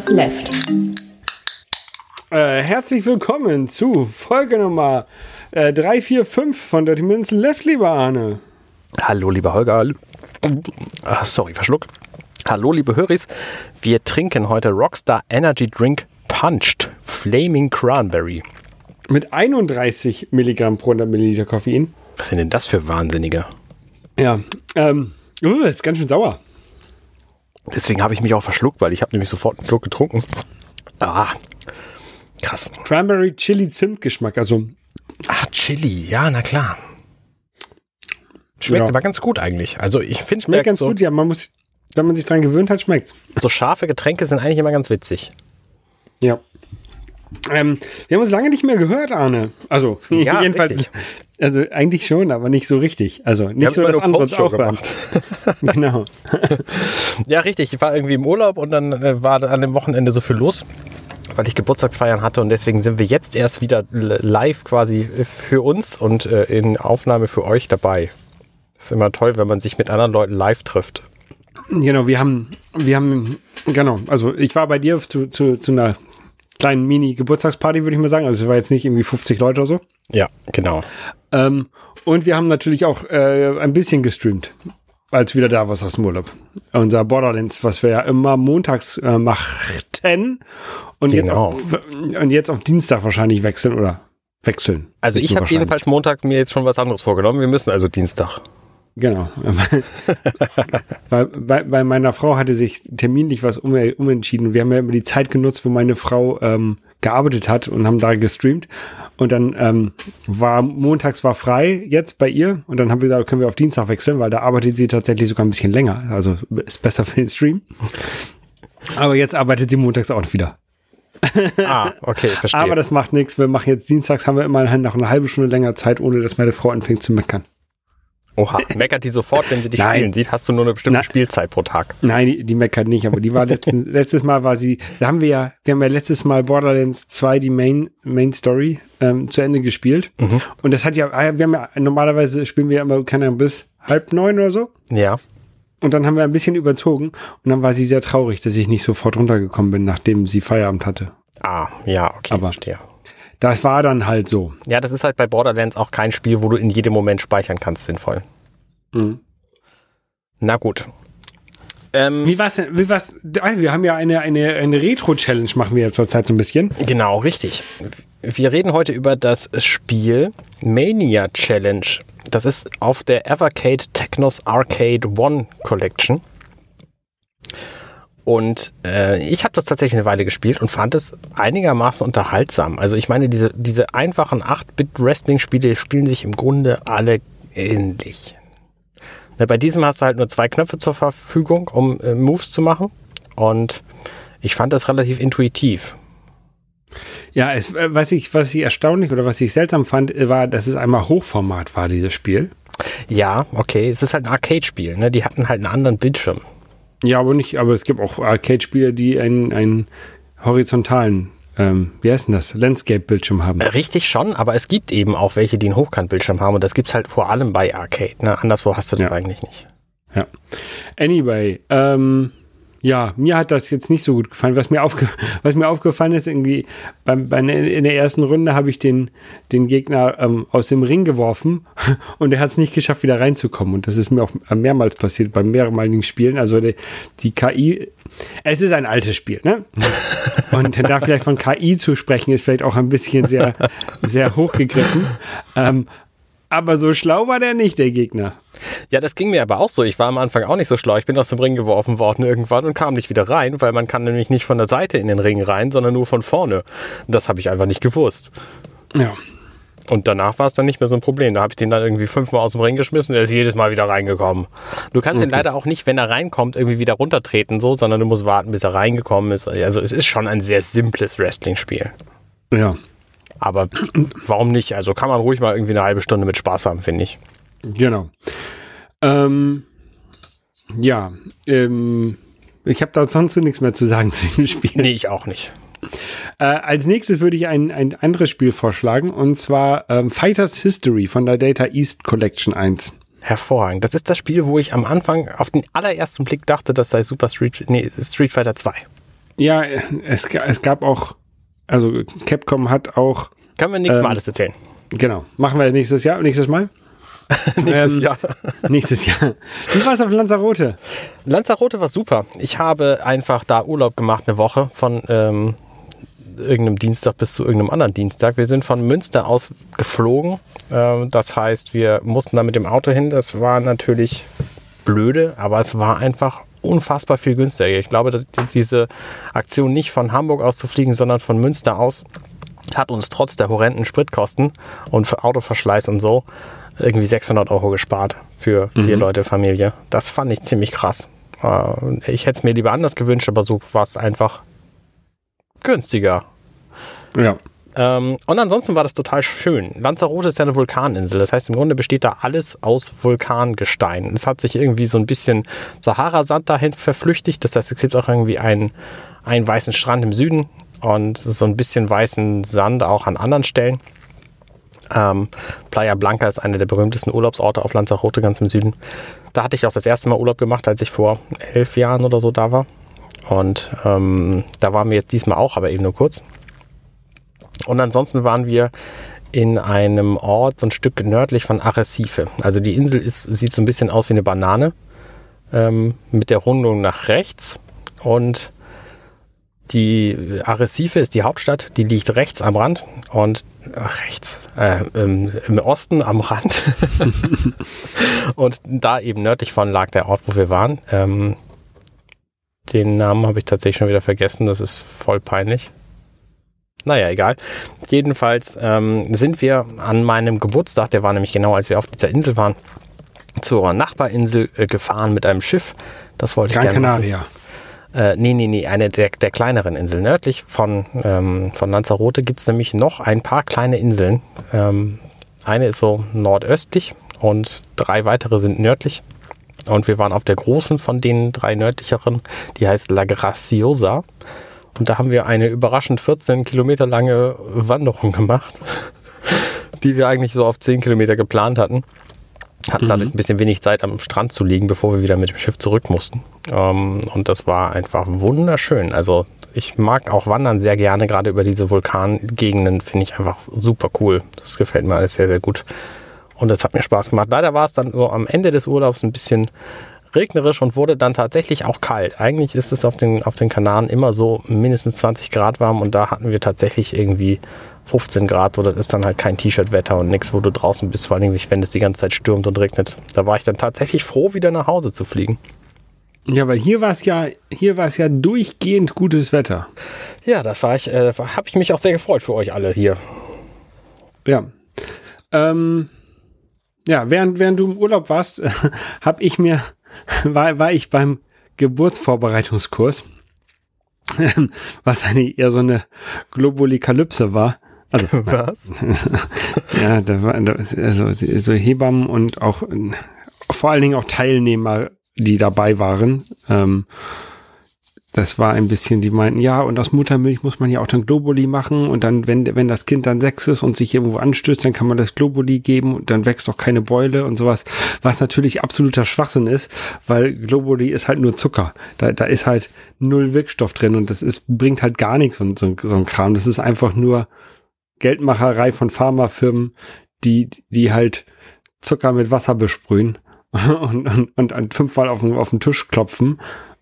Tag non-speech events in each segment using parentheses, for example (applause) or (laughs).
Minutes Left. Äh, herzlich willkommen zu Folge Nummer äh, 345 von Dirty Minutes Left, lieber Arne. Hallo, lieber Holger. Ach, sorry, verschluckt. Hallo, liebe Höris. Wir trinken heute Rockstar Energy Drink Punched Flaming Cranberry. Mit 31 Milligramm pro 100 Milliliter Koffein. Was sind denn das für Wahnsinnige? Ja, ähm, uh, ist ganz schön sauer. Deswegen habe ich mich auch verschluckt, weil ich habe nämlich sofort einen Schluck getrunken. Ah, krass. Cranberry Chili Zimt Geschmack, also Ach, Chili, ja, na klar. Schmeckt Ja. aber ganz gut eigentlich. Also ich finde, schmeckt ganz so, gut. Ja, man muss, wenn man sich dran gewöhnt hat, schmeckt's. so scharfe Getränke sind eigentlich immer ganz witzig. Ja. Ähm, wir haben uns lange nicht mehr gehört, Arne. Also, Ja, (laughs) jedenfalls. richtig. Also, eigentlich schon, aber nicht so richtig. Also, nicht haben so, dass andere es auch waren. genau. Ja, richtig. Ich war irgendwie im Urlaub und dann äh, war an dem Wochenende so viel los, weil ich Geburtstagsfeiern hatte und deswegen sind wir jetzt erst wieder live quasi für uns und äh, in Aufnahme für euch dabei. ist immer toll, wenn man sich mit anderen Leuten live trifft. Genau, wir haben, wir haben, genau, also ich war bei dir zu, zu, zu einer kleinen Mini-Geburtstagsparty, würde ich mal sagen. Also es war jetzt nicht irgendwie 50 Leute oder so. Ja, genau. Ähm, und wir haben natürlich auch äh, ein bisschen gestreamt, als wieder da war aus dem Urlaub. Unser Borderlands, was wir ja immer montags äh, machten und, jetzt Genau. auf, und jetzt auf Dienstag wahrscheinlich wechseln oder wechseln. Also ich habe jedenfalls Montag mir jetzt schon was anderes vorgenommen. Wir müssen also Dienstag. Genau. bei, bei, bei meiner Frau hatte sich terminlich was um, umentschieden. Wir haben ja immer die Zeit genutzt, wo meine Frau ähm, gearbeitet hat und haben da gestreamt. Und dann ähm, war montags war frei jetzt bei ihr und dann haben wir gesagt, können wir auf Dienstag wechseln, weil da arbeitet sie tatsächlich sogar ein bisschen länger. Also ist besser für den Stream. Aber jetzt arbeitet sie montags auch wieder. Ah, okay, verstehe. Aber das macht nichts. Wir machen jetzt dienstags, haben wir immerhin noch eine halbe Stunde länger Zeit, ohne dass meine Frau anfängt zu meckern. Oha, meckert die sofort, wenn sie dich (laughs) Nein. spielen sieht? Hast du nur eine bestimmte Nein. Spielzeit pro Tag? Nein, die, die meckert nicht, aber die war letzten, (laughs) letztes Mal war sie, da haben wir ja, wir haben ja letztes Mal Borderlands 2 die Main, Main Story ähm, zu Ende gespielt. Und das hat ja, ah, wir haben ja, normalerweise spielen wir ja immer, keine Ahnung, bis halb neun oder so. Ja. Und dann haben wir ein bisschen überzogen und dann war sie sehr traurig, dass ich nicht sofort runtergekommen bin, nachdem sie Feierabend hatte. Ah, ja, okay, Aber- verstehe. Das war dann halt so. Ja, das ist halt bei Borderlands auch kein Spiel, wo du in jedem Moment speichern kannst, sinnvoll. Mhm. Na gut. Ähm, Wie war's denn, wie war's, ah, wir haben ja eine, eine, eine Retro-Challenge machen wir ja zurzeit so ein bisschen. genau, richtig. Wir reden heute über das Spiel Mania Challenge. Das ist auf der Evercade Technos Arcade One Collection. Und äh, ich habe das tatsächlich eine Weile gespielt und fand es einigermaßen unterhaltsam. Also ich meine, diese, diese einfachen 8-Bit-Wrestling-Spiele spielen sich im Grunde alle ähnlich. Na, bei diesem hast du halt nur zwei Knöpfe zur Verfügung, um äh, Moves zu machen. Und ich fand das relativ intuitiv. Ja, es, äh, was ich, was ich erstaunlich oder was ich seltsam fand, äh, war, dass es einmal Hochformat war, dieses Spiel. Ja, okay, es ist halt ein Arcade-Spiel. Ne? Die hatten halt einen anderen Bildschirm. Ja, aber nicht, aber es gibt auch Arcade-Spiele, die einen, einen horizontalen, ähm, wie heißt denn das, Landscape-Bildschirm haben. Richtig schon, aber es gibt eben auch welche, die einen Hochkantbildschirm haben. Und das gibt's halt vor allem bei Arcade. Ne? Anderswo hast du das Ja. eigentlich nicht. Ja. Anyway, ähm, ja, mir hat das jetzt nicht so gut gefallen. Was mir, aufge (laughs) was mir aufgefallen ist, irgendwie beim, bei, in der ersten Runde habe ich den, den Gegner ähm, aus dem Ring geworfen (laughs) und er hat es nicht geschafft, wieder reinzukommen. Und das ist mir auch mehrmals passiert, bei mehrmaligen Spielen. Also die, die KI, es ist ein altes Spiel, ne? (laughs) Und da vielleicht von KI zu sprechen, ist vielleicht auch ein bisschen sehr, sehr hochgegriffen. Ähm, aber so schlau war der nicht, der Gegner. Ja, das ging mir aber auch so. Ich war am Anfang auch nicht so schlau. Ich bin aus dem Ring geworfen worden irgendwann und kam nicht wieder rein, weil man kann nämlich nicht von der Seite in den Ring rein, sondern nur von vorne. Das habe ich einfach nicht gewusst. Ja. Und danach war es dann nicht mehr so ein Problem. Da habe ich den dann irgendwie fünfmal aus dem Ring geschmissen. Der ist jedes Mal wieder reingekommen. Du kannst ihn leider auch nicht, wenn er reinkommt, irgendwie wieder runtertreten, so, sondern du musst warten, bis er reingekommen ist. Also es ist schon ein sehr simples Wrestling-Spiel. Ja. Aber warum nicht? Also kann man ruhig mal irgendwie eine halbe Stunde mit Spaß haben, finde ich. Genau. Ähm, ja, ähm, ich habe da sonst so nichts mehr zu sagen (laughs) zu dem Spiel. Nee, ich auch nicht. Äh, als nächstes würde ich ein, ein anderes Spiel vorschlagen und zwar ähm, Fighters History von der Data East Collection 1. Hervorragend. Das ist das Spiel, wo ich am Anfang auf den allerersten Blick dachte, das sei Super Street, nee, Street Fighter 2. Ja, es, es gab auch, also Capcom hat auch. Können wir nächstes ähm, Mal alles erzählen. Genau. Machen wir nächstes Jahr, nächstes Mal. (laughs) nächstes ähm, Jahr. (laughs) nächstes Jahr. Wie war es auf Lanzarote? Lanzarote war super. Ich habe einfach da Urlaub gemacht, eine Woche von ähm, irgendeinem Dienstag bis zu irgendeinem anderen Dienstag. Wir sind von Münster aus geflogen. Ähm, das heißt, wir mussten da mit dem Auto hin. Das war natürlich blöde, aber es war einfach unfassbar viel günstiger. Ich glaube, dass diese Aktion nicht von Hamburg aus zu fliegen, sondern von Münster aus hat uns trotz der horrenden Spritkosten und für Autoverschleiß und so irgendwie 600 Euro gespart für vier mhm. Leute Familie. Das fand ich ziemlich krass. Äh, ich hätte es mir lieber anders gewünscht, aber so war es einfach günstiger. Ja. Ähm, und ansonsten war das total schön. Lanzarote ist ja eine Vulkaninsel. Das heißt, im Grunde besteht da alles aus Vulkangestein. Es hat sich irgendwie so ein bisschen Sahara-Sand dahin verflüchtigt. Das heißt, es gibt auch irgendwie einen, einen weißen Strand im Süden und so ein bisschen weißen Sand auch an anderen Stellen. Ähm, Playa Blanca ist einer der berühmtesten Urlaubsorte auf Lanzarote, ganz im Süden. Da hatte ich auch das erste Mal Urlaub gemacht, als ich vor elf Jahren oder so da war. Und ähm, da waren wir jetzt diesmal auch, aber eben nur kurz. Und ansonsten waren wir in einem Ort so ein Stück nördlich von Arrecife. Also die Insel ist, sieht so ein bisschen aus wie eine Banane ähm, mit der Rundung nach rechts. Und die Arrecife ist die Hauptstadt, die liegt rechts am Rand und ach, rechts, äh, im, im, Osten am Rand. (laughs) und da eben nördlich von lag der Ort, wo wir waren. Ähm, den Namen habe ich tatsächlich schon wieder vergessen, das ist voll peinlich. Naja, egal. Jedenfalls ähm, sind wir an meinem Geburtstag, der war nämlich genau, als wir auf dieser Insel waren, zur Nachbarinsel äh, gefahren mit einem Schiff. Das wollte Gran ich gerne Canaria. Machen. Äh, nee, nee, nee, eine der, der kleineren Inseln. Nördlich von, ähm, von Lanzarote gibt es nämlich noch ein paar kleine Inseln. Ähm, eine ist so nordöstlich und drei weitere sind nördlich. Und wir waren auf der großen von den drei nördlicheren, die heißt La Graciosa. Und da haben wir eine überraschend 14 Kilometer lange Wanderung gemacht, (laughs) die wir eigentlich so auf 10 Kilometer geplant hatten. Hatten mhm. dadurch ein bisschen wenig Zeit am Strand zu liegen, bevor wir wieder mit dem Schiff zurück mussten. Ähm, und das war einfach wunderschön. Also ich mag auch Wandern sehr gerne, gerade über diese Vulkangegenden finde ich einfach super cool. Das gefällt mir alles sehr, sehr gut. Und das hat mir Spaß gemacht. Leider war es dann so am Ende des Urlaubs ein bisschen regnerisch und wurde dann tatsächlich auch kalt. Eigentlich ist es auf den, auf den Kanaren immer so mindestens 20 Grad warm und da hatten wir tatsächlich irgendwie 15 Grad, so das ist dann halt kein T-Shirt-Wetter und nichts, wo du draußen bist, vor allem wenn es die ganze Zeit stürmt und regnet. Da war ich dann tatsächlich froh, wieder nach Hause zu fliegen. Ja, weil hier war es ja, hier war es ja durchgehend gutes Wetter. Ja, das war ich, äh, habe ich mich auch sehr gefreut für euch alle hier. Ja. Ähm, ja, während, während du im Urlaub warst, (laughs) äh, habe ich mir, (laughs) war, war ich beim Geburtsvorbereitungskurs, (laughs) was eine eher so eine Globolikalypse war. Also, (laughs) Was? ja, da war, also so Hebammen und auch vor allen Dingen auch Teilnehmer, die dabei waren. Ähm, das war ein bisschen, die meinten, ja, und aus Muttermilch muss man ja auch dann Globuli machen und dann, wenn, wenn das Kind dann sechs ist und sich irgendwo anstößt, dann kann man das Globuli geben und dann wächst doch keine Beule und sowas, was natürlich absoluter Schwachsinn ist, weil Globuli ist halt nur Zucker. Da, da ist halt null Wirkstoff drin und das ist, bringt halt gar nichts und so, so ein Kram. Das ist einfach nur Geldmacherei von Pharmafirmen, die, die halt Zucker mit Wasser besprühen (laughs) und, und, und, und fünfmal auf den, auf den Tisch klopfen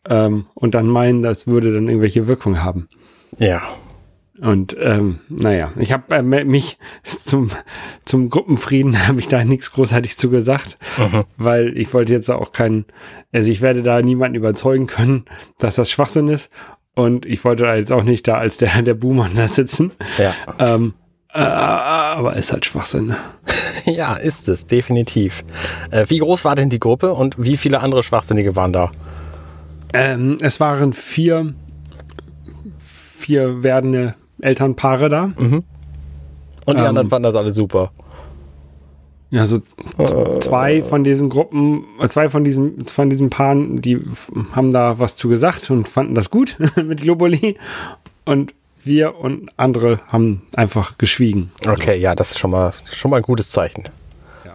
ähm, und dann meinen, das würde dann irgendwelche Wirkung haben. Ja. Und ähm, naja, ich habe äh, mich (laughs) zum, zum Gruppenfrieden (laughs) habe ich da nichts großartig zu gesagt, mhm. weil ich wollte jetzt auch keinen, also ich werde da niemanden überzeugen können, dass das Schwachsinn ist. Und ich wollte da jetzt auch nicht da als der, (laughs) der Boomer da sitzen. Ja. Ähm, äh, aber ist halt Schwachsinn. ja, ist es, definitiv. Äh, wie groß war denn die Gruppe und wie viele andere Schwachsinnige waren da? Ähm, es waren vier, vier werdende Elternpaare da. Mhm. Und die ähm, anderen fanden das alle super. Ja, so äh, zwei von diesen Gruppen, zwei von diesen, von diesen Paaren, die haben da was zu gesagt und fanden das gut (laughs) mit Globuli. Und wir und andere haben einfach geschwiegen. Okay, also. ja, das ist schon mal, schon mal ein gutes Zeichen. Ja.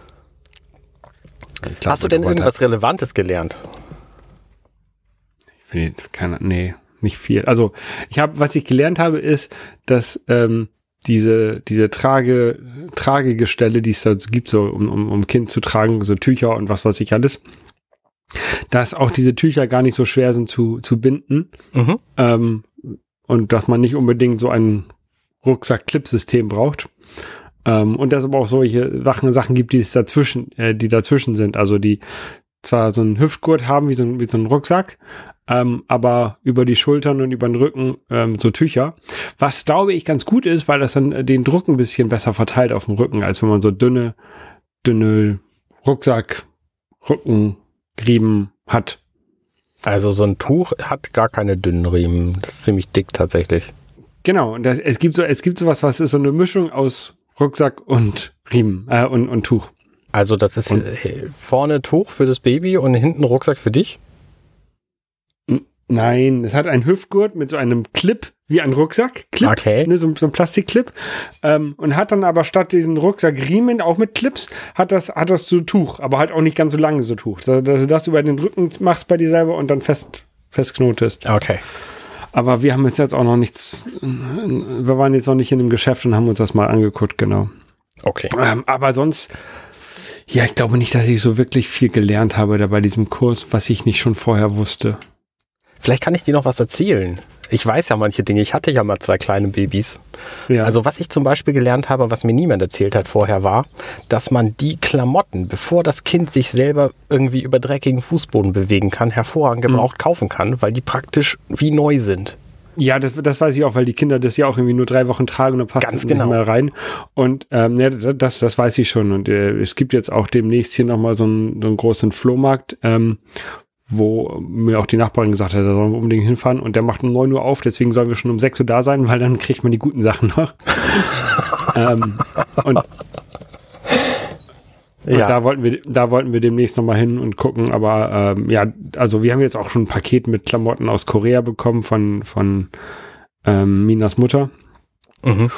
Glaub, Hast du denn irgendwas Relevantes gelernt? Nee, keine, nee, nicht viel. Also ich habe, was ich gelernt habe, ist, dass ähm, diese, diese Trage, Tragegestelle, die es da gibt, so um, um, um Kind zu tragen, so Tücher und was weiß ich alles, dass auch diese Tücher gar nicht so schwer sind zu, zu binden. Mhm. Ähm, und dass man nicht unbedingt so ein Rucksack-Clip-System braucht. Ähm, und dass es aber auch solche Sachen, Sachen gibt, die es dazwischen, äh, die dazwischen sind. Also die zwar so einen Hüftgurt haben wie so ein, wie so ein Rucksack, ähm, aber über die Schultern und über den Rücken ähm, so Tücher. Was glaube ich ganz gut ist, weil das dann den Druck ein bisschen besser verteilt auf dem Rücken, als wenn man so dünne, dünne Rucksack, Rückenriemen hat. Also so ein Tuch hat gar keine dünnen Riemen. Das ist ziemlich dick tatsächlich. Genau, und das, es gibt so, es gibt sowas, was ist so eine Mischung aus Rucksack und Riemen äh, und, und Tuch. Also das ist und, äh, vorne Tuch für das Baby und hinten Rucksack für dich? Nein, es hat einen Hüftgurt mit so einem Clip wie ein Rucksack. Clip, okay. Ne, so, so ein Plastikclip. Ähm, und hat dann aber statt diesen Rucksackriemen auch mit Clips, hat das, hat das so Tuch, aber halt auch nicht ganz so lange so Tuch. Dass du das über den Rücken machst bei dir selber und dann fest, festknotest. Okay. Aber wir haben jetzt, jetzt auch noch nichts, wir waren jetzt noch nicht in dem Geschäft und haben uns das mal angeguckt, genau. Okay. Ähm, aber sonst, ja, ich glaube nicht, dass ich so wirklich viel gelernt habe da bei diesem Kurs, was ich nicht schon vorher wusste. Vielleicht kann ich dir noch was erzählen. Ich weiß ja manche Dinge. Ich hatte ja mal zwei kleine Babys. Ja. Also was ich zum Beispiel gelernt habe, was mir niemand erzählt hat vorher, war, dass man die Klamotten, bevor das Kind sich selber irgendwie über dreckigen Fußboden bewegen kann, hervorragend mhm. gebraucht mhm. kaufen kann, weil die praktisch wie neu sind. Ja, das, das weiß ich auch, weil die Kinder das ja auch irgendwie nur drei Wochen tragen und dann passt Ganz genau. nicht mehr rein. Und ähm, ja, das, das weiß ich schon. Und äh, es gibt jetzt auch demnächst hier nochmal so einen, so einen großen Flohmarkt, ähm, wo mir auch die Nachbarin gesagt hat, da sollen wir unbedingt hinfahren und der macht um 9 Uhr auf, deswegen sollen wir schon um 6 Uhr da sein, weil dann kriegt man die guten Sachen noch. (laughs) ähm, und, und ja. da wollten wir, da wollten wir demnächst nochmal hin und gucken, aber ähm, ja, also wir haben jetzt auch schon ein Paket mit Klamotten aus Korea bekommen von, von ähm, Minas Mutter. Mhm.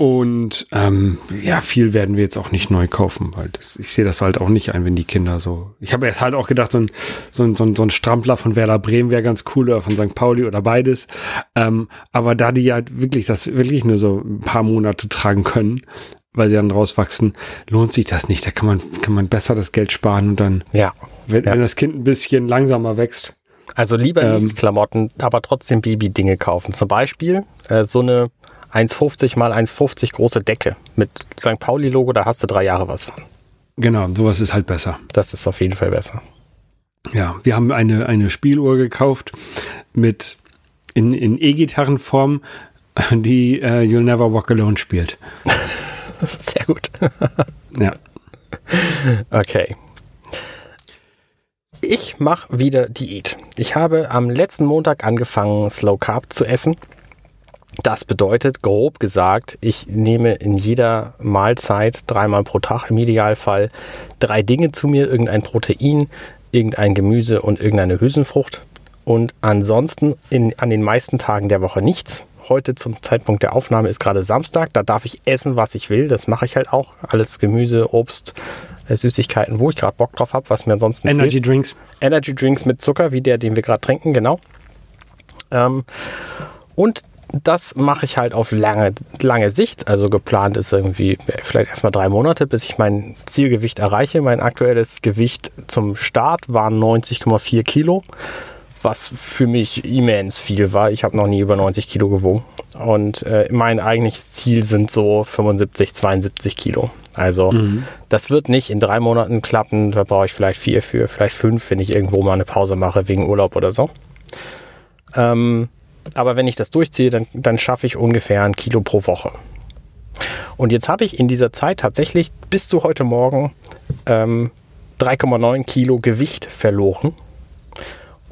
Und ähm, ja, viel werden wir jetzt auch nicht neu kaufen, weil das, ich sehe das halt auch nicht ein, wenn die Kinder so. Ich habe erst halt auch gedacht, so ein, so ein, so ein, so ein Strampler von Werder Bremen wäre ganz cool oder von St. Pauli oder beides. Ähm, aber da die ja wirklich das wirklich nur so ein paar Monate tragen können, weil sie dann rauswachsen, lohnt sich das nicht. Da kann man, kann man besser das Geld sparen und dann, ja, wenn, ja. wenn das Kind ein bisschen langsamer wächst. Also lieber ähm, nicht Klamotten, aber trotzdem Baby-Dinge kaufen. Zum Beispiel äh, so eine 1,50 mal 1,50 große Decke mit St. Pauli-Logo, da hast du drei Jahre was von. Genau, sowas ist halt besser. Das ist auf jeden Fall besser. Ja, wir haben eine, eine Spieluhr gekauft mit in, in E-Gitarrenform, die uh, You'll Never Walk Alone spielt. (laughs) Sehr gut. ja. Okay. Ich mache wieder Diät. Ich habe am letzten Montag angefangen, Slow Carb zu essen. Das bedeutet, grob gesagt, ich nehme in jeder Mahlzeit dreimal pro Tag im Idealfall drei Dinge zu mir, irgendein Protein, irgendein Gemüse und irgendeine Hülsenfrucht. Und ansonsten in, an den meisten Tagen der Woche nichts. Heute zum Zeitpunkt der Aufnahme ist gerade Samstag. Da darf ich essen, was ich will. Das mache ich halt auch. Alles Gemüse, Obst, äh, Süßigkeiten, wo ich gerade Bock drauf habe, was mir ansonsten Energy fehlt. Drinks. Energy Drinks mit Zucker, wie der, den wir gerade trinken, genau. Ähm, und das mache ich halt auf lange, lange Sicht. Also geplant ist irgendwie vielleicht erstmal drei Monate, bis ich mein Zielgewicht erreiche. Mein aktuelles Gewicht zum Start waren 90,4 Kilo, was für mich immens viel war. Ich habe noch nie über 90 Kilo gewogen. Und äh, mein eigentliches Ziel sind so 75, 72 Kilo. Also mhm. das wird nicht in drei Monaten klappen. Da brauche ich vielleicht vier für, vielleicht fünf, wenn ich irgendwo mal eine Pause mache wegen Urlaub oder so. Ähm, aber wenn ich das durchziehe, dann, dann schaffe ich ungefähr ein Kilo pro Woche. Und jetzt habe ich in dieser Zeit tatsächlich bis zu heute Morgen ähm, 3,9 Kilo Gewicht verloren.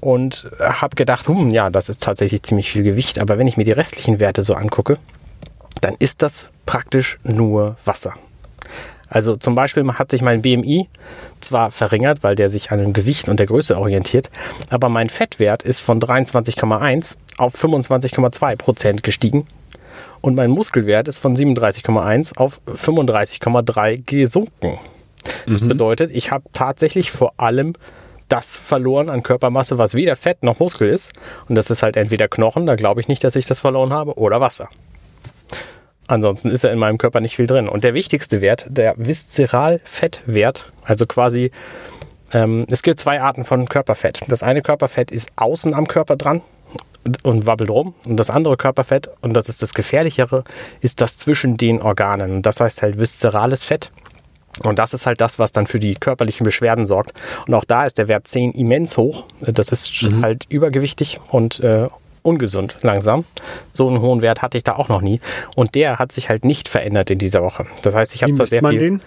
Und habe gedacht, hm, ja, das ist tatsächlich ziemlich viel Gewicht. Aber wenn ich mir die restlichen Werte so angucke, dann ist das praktisch nur Wasser. Also zum Beispiel hat sich mein BMI zwar verringert, weil der sich an dem Gewicht und der Größe orientiert, aber mein Fettwert ist von 23,1 auf 25,2 Prozent gestiegen und mein Muskelwert ist von 37,1 auf 35,3 gesunken. Das mhm. bedeutet, ich habe tatsächlich vor allem das verloren an Körpermasse, was weder Fett noch Muskel ist. Und das ist halt entweder Knochen, da glaube ich nicht, dass ich das verloren habe, oder Wasser. Ansonsten ist ja in meinem Körper nicht viel drin. Und der wichtigste Wert, der Viszeralfettwert, also quasi, ähm, es gibt zwei Arten von Körperfett. Das eine Körperfett ist außen am Körper dran und wabbelt rum. Und das andere Körperfett, und das ist das gefährlichere, ist das zwischen den Organen. Und das heißt halt viszerales Fett. Und das ist halt das, was dann für die körperlichen Beschwerden sorgt. Und auch da ist der Wert 10 immens hoch. Das ist mhm. halt übergewichtig und äh, ungesund langsam. So einen hohen Wert hatte ich da auch noch nie. Und der hat sich halt nicht verändert in dieser Woche. Das heißt, ich habe zwar sehr viel... Den?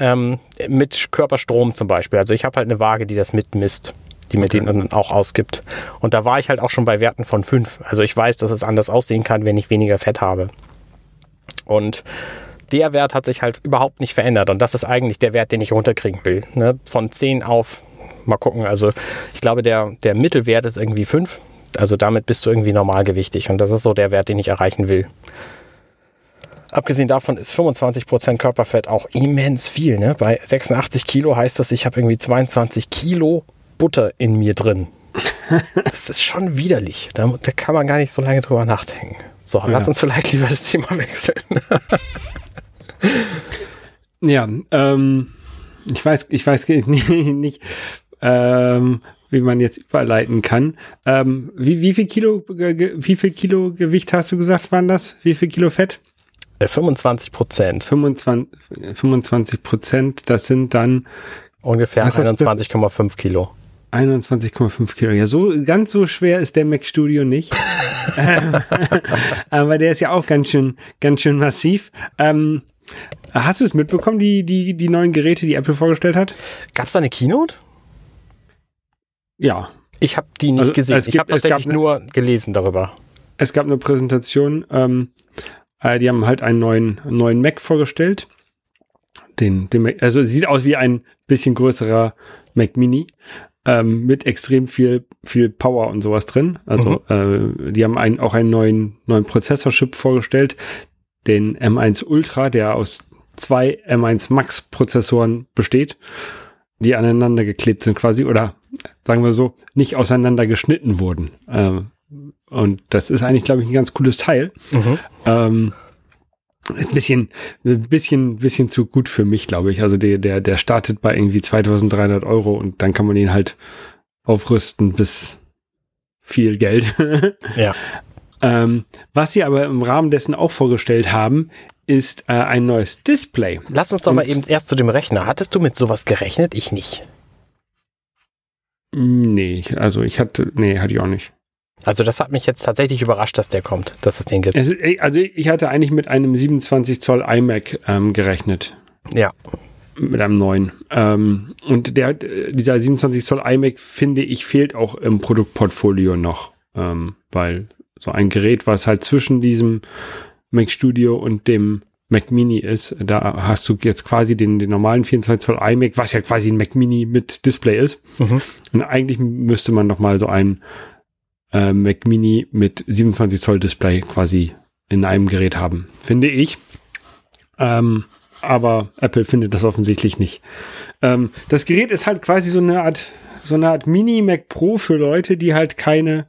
Ähm, mit Körperstrom zum Beispiel. Also ich habe halt eine Waage, die das mitmisst die mir okay. den dann auch ausgibt. Und da war ich halt auch schon bei Werten von 5. Also ich weiß, dass es anders aussehen kann, wenn ich weniger Fett habe. Und der Wert hat sich halt überhaupt nicht verändert. Und das ist eigentlich der Wert, den ich runterkriegen will. Ne? Von 10 auf, mal gucken, also ich glaube, der, der Mittelwert ist irgendwie 5. Also damit bist du irgendwie normalgewichtig. Und das ist so der Wert, den ich erreichen will. Abgesehen davon ist 25% Körperfett auch immens viel. Ne? Bei 86 Kilo heißt das, ich habe irgendwie 22 Kilo Butter in mir drin. (laughs) Das ist schon widerlich. Da, da kann man gar nicht so lange drüber nachdenken. So, ja. lass uns vielleicht lieber das Thema (laughs) wechseln. ja, ähm, ich weiß, ich weiß (laughs) nicht, nicht ähm, wie man jetzt überleiten kann. Ähm, wie, wie viel Kilo, wie viel Kilo Gewicht hast du gesagt, waren das? Wie viel Kilo Fett? 25 äh, Prozent. 25, 25 Prozent, das sind dann ungefähr 21,5 Kilo. 21,5 Kilo. Ja, so ganz so schwer ist der Mac Studio nicht. (laughs) (laughs) Aber der ist ja auch ganz schön, ganz schön massiv. Ähm, hast du es mitbekommen, die, die, die neuen Geräte, die Apple vorgestellt hat? Gab es da eine Keynote? Ja. Ich habe die nicht also, gesehen. Gibt, ich habe tatsächlich ne, nur gelesen darüber. Es gab eine Präsentation. Ähm, äh, die haben halt einen neuen, neuen Mac vorgestellt. Den, den Mac, also sieht aus wie ein bisschen größerer Mac Mini ähm, mit extrem viel, viel Power und sowas drin. Also mhm. äh, die haben einen, auch einen neuen, neuen Prozessorchip vorgestellt, den M1 Ultra, der aus zwei M1 Max Prozessoren besteht, die aneinander geklebt sind quasi oder sagen wir so, nicht auseinander geschnitten wurden. Ähm, und das ist eigentlich, glaube ich, ein ganz cooles Teil. Mhm. Ähm, ein bisschen, ein bisschen, bisschen zu gut für mich, glaube ich. Also der, der, der startet bei irgendwie 2300 Euro und dann kann man ihn halt aufrüsten bis viel Geld. (laughs) ja. Ähm, was sie aber im Rahmen dessen auch vorgestellt haben, ist äh, ein neues Display. Lass uns doch und mal eben erst zu dem Rechner. Hattest du mit sowas gerechnet? Ich nicht. Nee, also ich hatte, nee, hatte ich auch nicht. Also das hat mich jetzt tatsächlich überrascht, dass der kommt, dass es den gibt. Es, also ich hatte eigentlich mit einem 27 Zoll iMac ähm, gerechnet. Ja. Mit einem neuen. Ähm, und der, dieser 27 Zoll iMac, finde ich, fehlt auch im Produktportfolio noch. Ähm, weil so ein Gerät, was halt zwischen diesem Mac Studio und dem Mac Mini ist, da hast du jetzt quasi den, den normalen 24 Zoll iMac, was ja quasi ein Mac Mini mit Display ist. Mhm. Und eigentlich müsste man noch mal so einen äh, Mac Mini mit 27 Zoll Display quasi in einem Gerät haben, finde ich. Ähm, aber Apple findet das offensichtlich nicht. Ähm, das Gerät ist halt quasi so eine Art, so eine Art Mini Mac Pro für Leute, die halt keine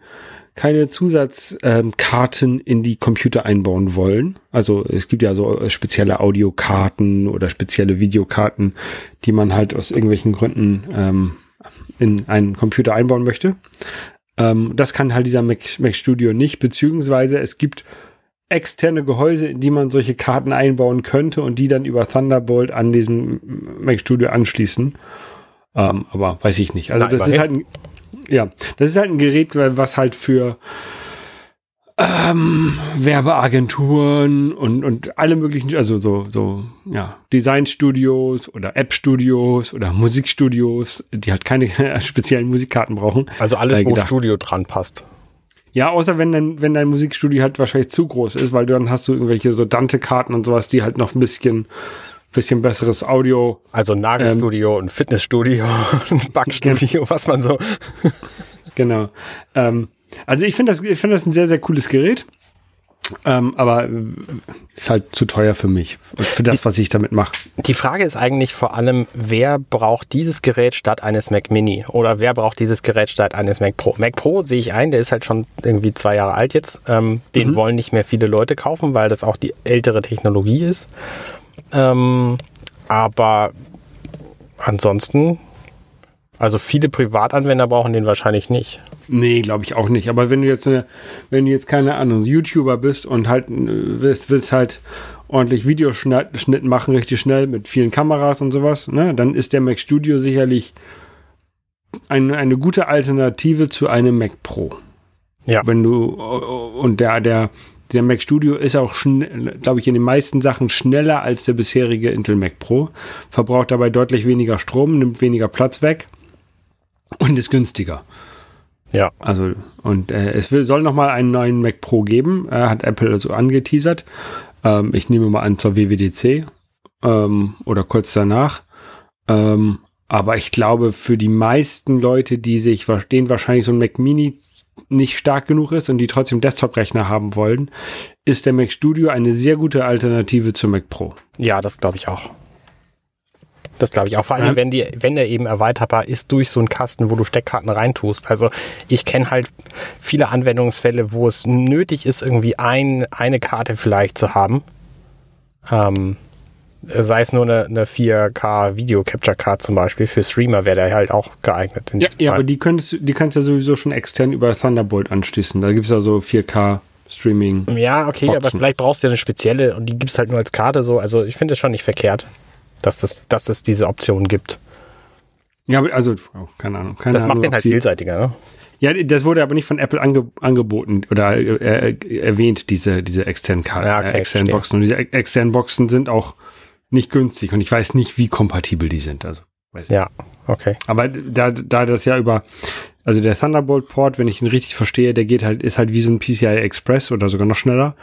keine Zusatzkarten ähm, in die Computer einbauen wollen. Also es gibt ja so spezielle Audiokarten oder spezielle Videokarten, die man halt aus irgendwelchen Gründen ähm, in einen Computer einbauen möchte. Ähm, das kann halt dieser Mac, Mac Studio nicht, beziehungsweise es gibt externe Gehäuse, in die man solche Karten einbauen könnte und die dann über Thunderbolt an diesem Mac Studio anschließen. Ähm, aber weiß ich nicht. Also Nein, das ist halt ein, ja, das ist halt ein Gerät, was halt für ähm, Werbeagenturen und, und alle möglichen, also so, so, ja, Designstudios oder App-Studios oder Musikstudios, die halt keine (laughs) speziellen Musikkarten brauchen. Also alles, äh, wo Studio dran passt. Ja, außer wenn dein, wenn dein Musikstudio halt wahrscheinlich zu groß ist, weil dann hast du irgendwelche so Dante-Karten und sowas, die halt noch ein bisschen, bisschen besseres Audio. Also Nagelstudio ähm, und Fitnessstudio (laughs) und Backstudio, was man so. genau. Ähm, also ich finde das, ich finde das ein sehr, sehr cooles Gerät. Ähm, aber äh, ist halt zu teuer für mich, für das, was ich damit mache. Die Frage ist eigentlich vor allem, wer braucht dieses Gerät statt eines Mac Mini? Oder wer braucht dieses Gerät statt eines Mac Pro? Mac Pro sehe ich ein, der ist halt schon irgendwie zwei Jahre alt jetzt. Ähm, den mhm. wollen nicht mehr viele Leute kaufen, weil das auch die ältere Technologie ist. Ähm, aber ansonsten, also viele Privatanwender brauchen den wahrscheinlich nicht. Nee, glaube ich auch nicht. Aber wenn du jetzt eine, wenn du jetzt keine Ahnung, YouTuber bist und halt willst, willst halt ordentlich Videoschnitt machen, richtig schnell mit vielen Kameras und sowas, ne, dann ist der Mac Studio sicherlich eine, eine gute Alternative zu einem Mac Pro. Ja. Wenn du und der, der, der Mac Studio ist auch, glaube ich, in den meisten Sachen schneller als der bisherige Intel Mac Pro, verbraucht dabei deutlich weniger Strom, nimmt weniger Platz weg und ist günstiger. Ja. Also, und äh, es will, soll nochmal einen neuen Mac Pro geben, äh, hat Apple also angeteasert. Ähm, ich nehme mal an zur WWDC ähm, oder kurz danach. Ähm, aber ich glaube, für die meisten Leute, die sich, denen wahrscheinlich so ein Mac Mini nicht stark genug ist und die trotzdem Desktop-Rechner haben wollen, ist der Mac Studio eine sehr gute Alternative zum Mac Pro. Ja, das glaube ich auch. Das glaube ich auch. Vor allem, ja. wenn, die, wenn der eben erweiterbar ist durch so einen Kasten, wo du Steckkarten reintust. Also ich kenne halt viele Anwendungsfälle, wo es nötig ist, irgendwie ein, eine Karte vielleicht zu haben. Ähm, sei es nur eine, eine 4K Video Capture Card zum Beispiel. Für Streamer wäre der halt auch geeignet. Ja, ja, aber die, könntest, die kannst du ja sowieso schon extern über Thunderbolt anschließen. Da gibt es ja so 4K Streaming. Ja, okay, Boxen. aber vielleicht brauchst du ja eine spezielle und die gibt es halt nur als Karte so. Also ich finde es schon nicht verkehrt dass, das, dass es diese Option gibt. Ja, also, oh, keine Ahnung. Keine das Ahnung, macht den halt vielseitiger, ne? Ja, das wurde aber nicht von Apple ange angeboten oder äh, äh erwähnt, diese, diese externen, ja, okay, äh, externen Boxen. Und diese externen Boxen sind auch nicht günstig und ich weiß nicht, wie kompatibel die sind. Also, ja, okay. Aber da, da das ja über, also der Thunderbolt-Port, wenn ich ihn richtig verstehe, der geht halt, ist halt wie so ein PCI Express oder sogar noch schneller,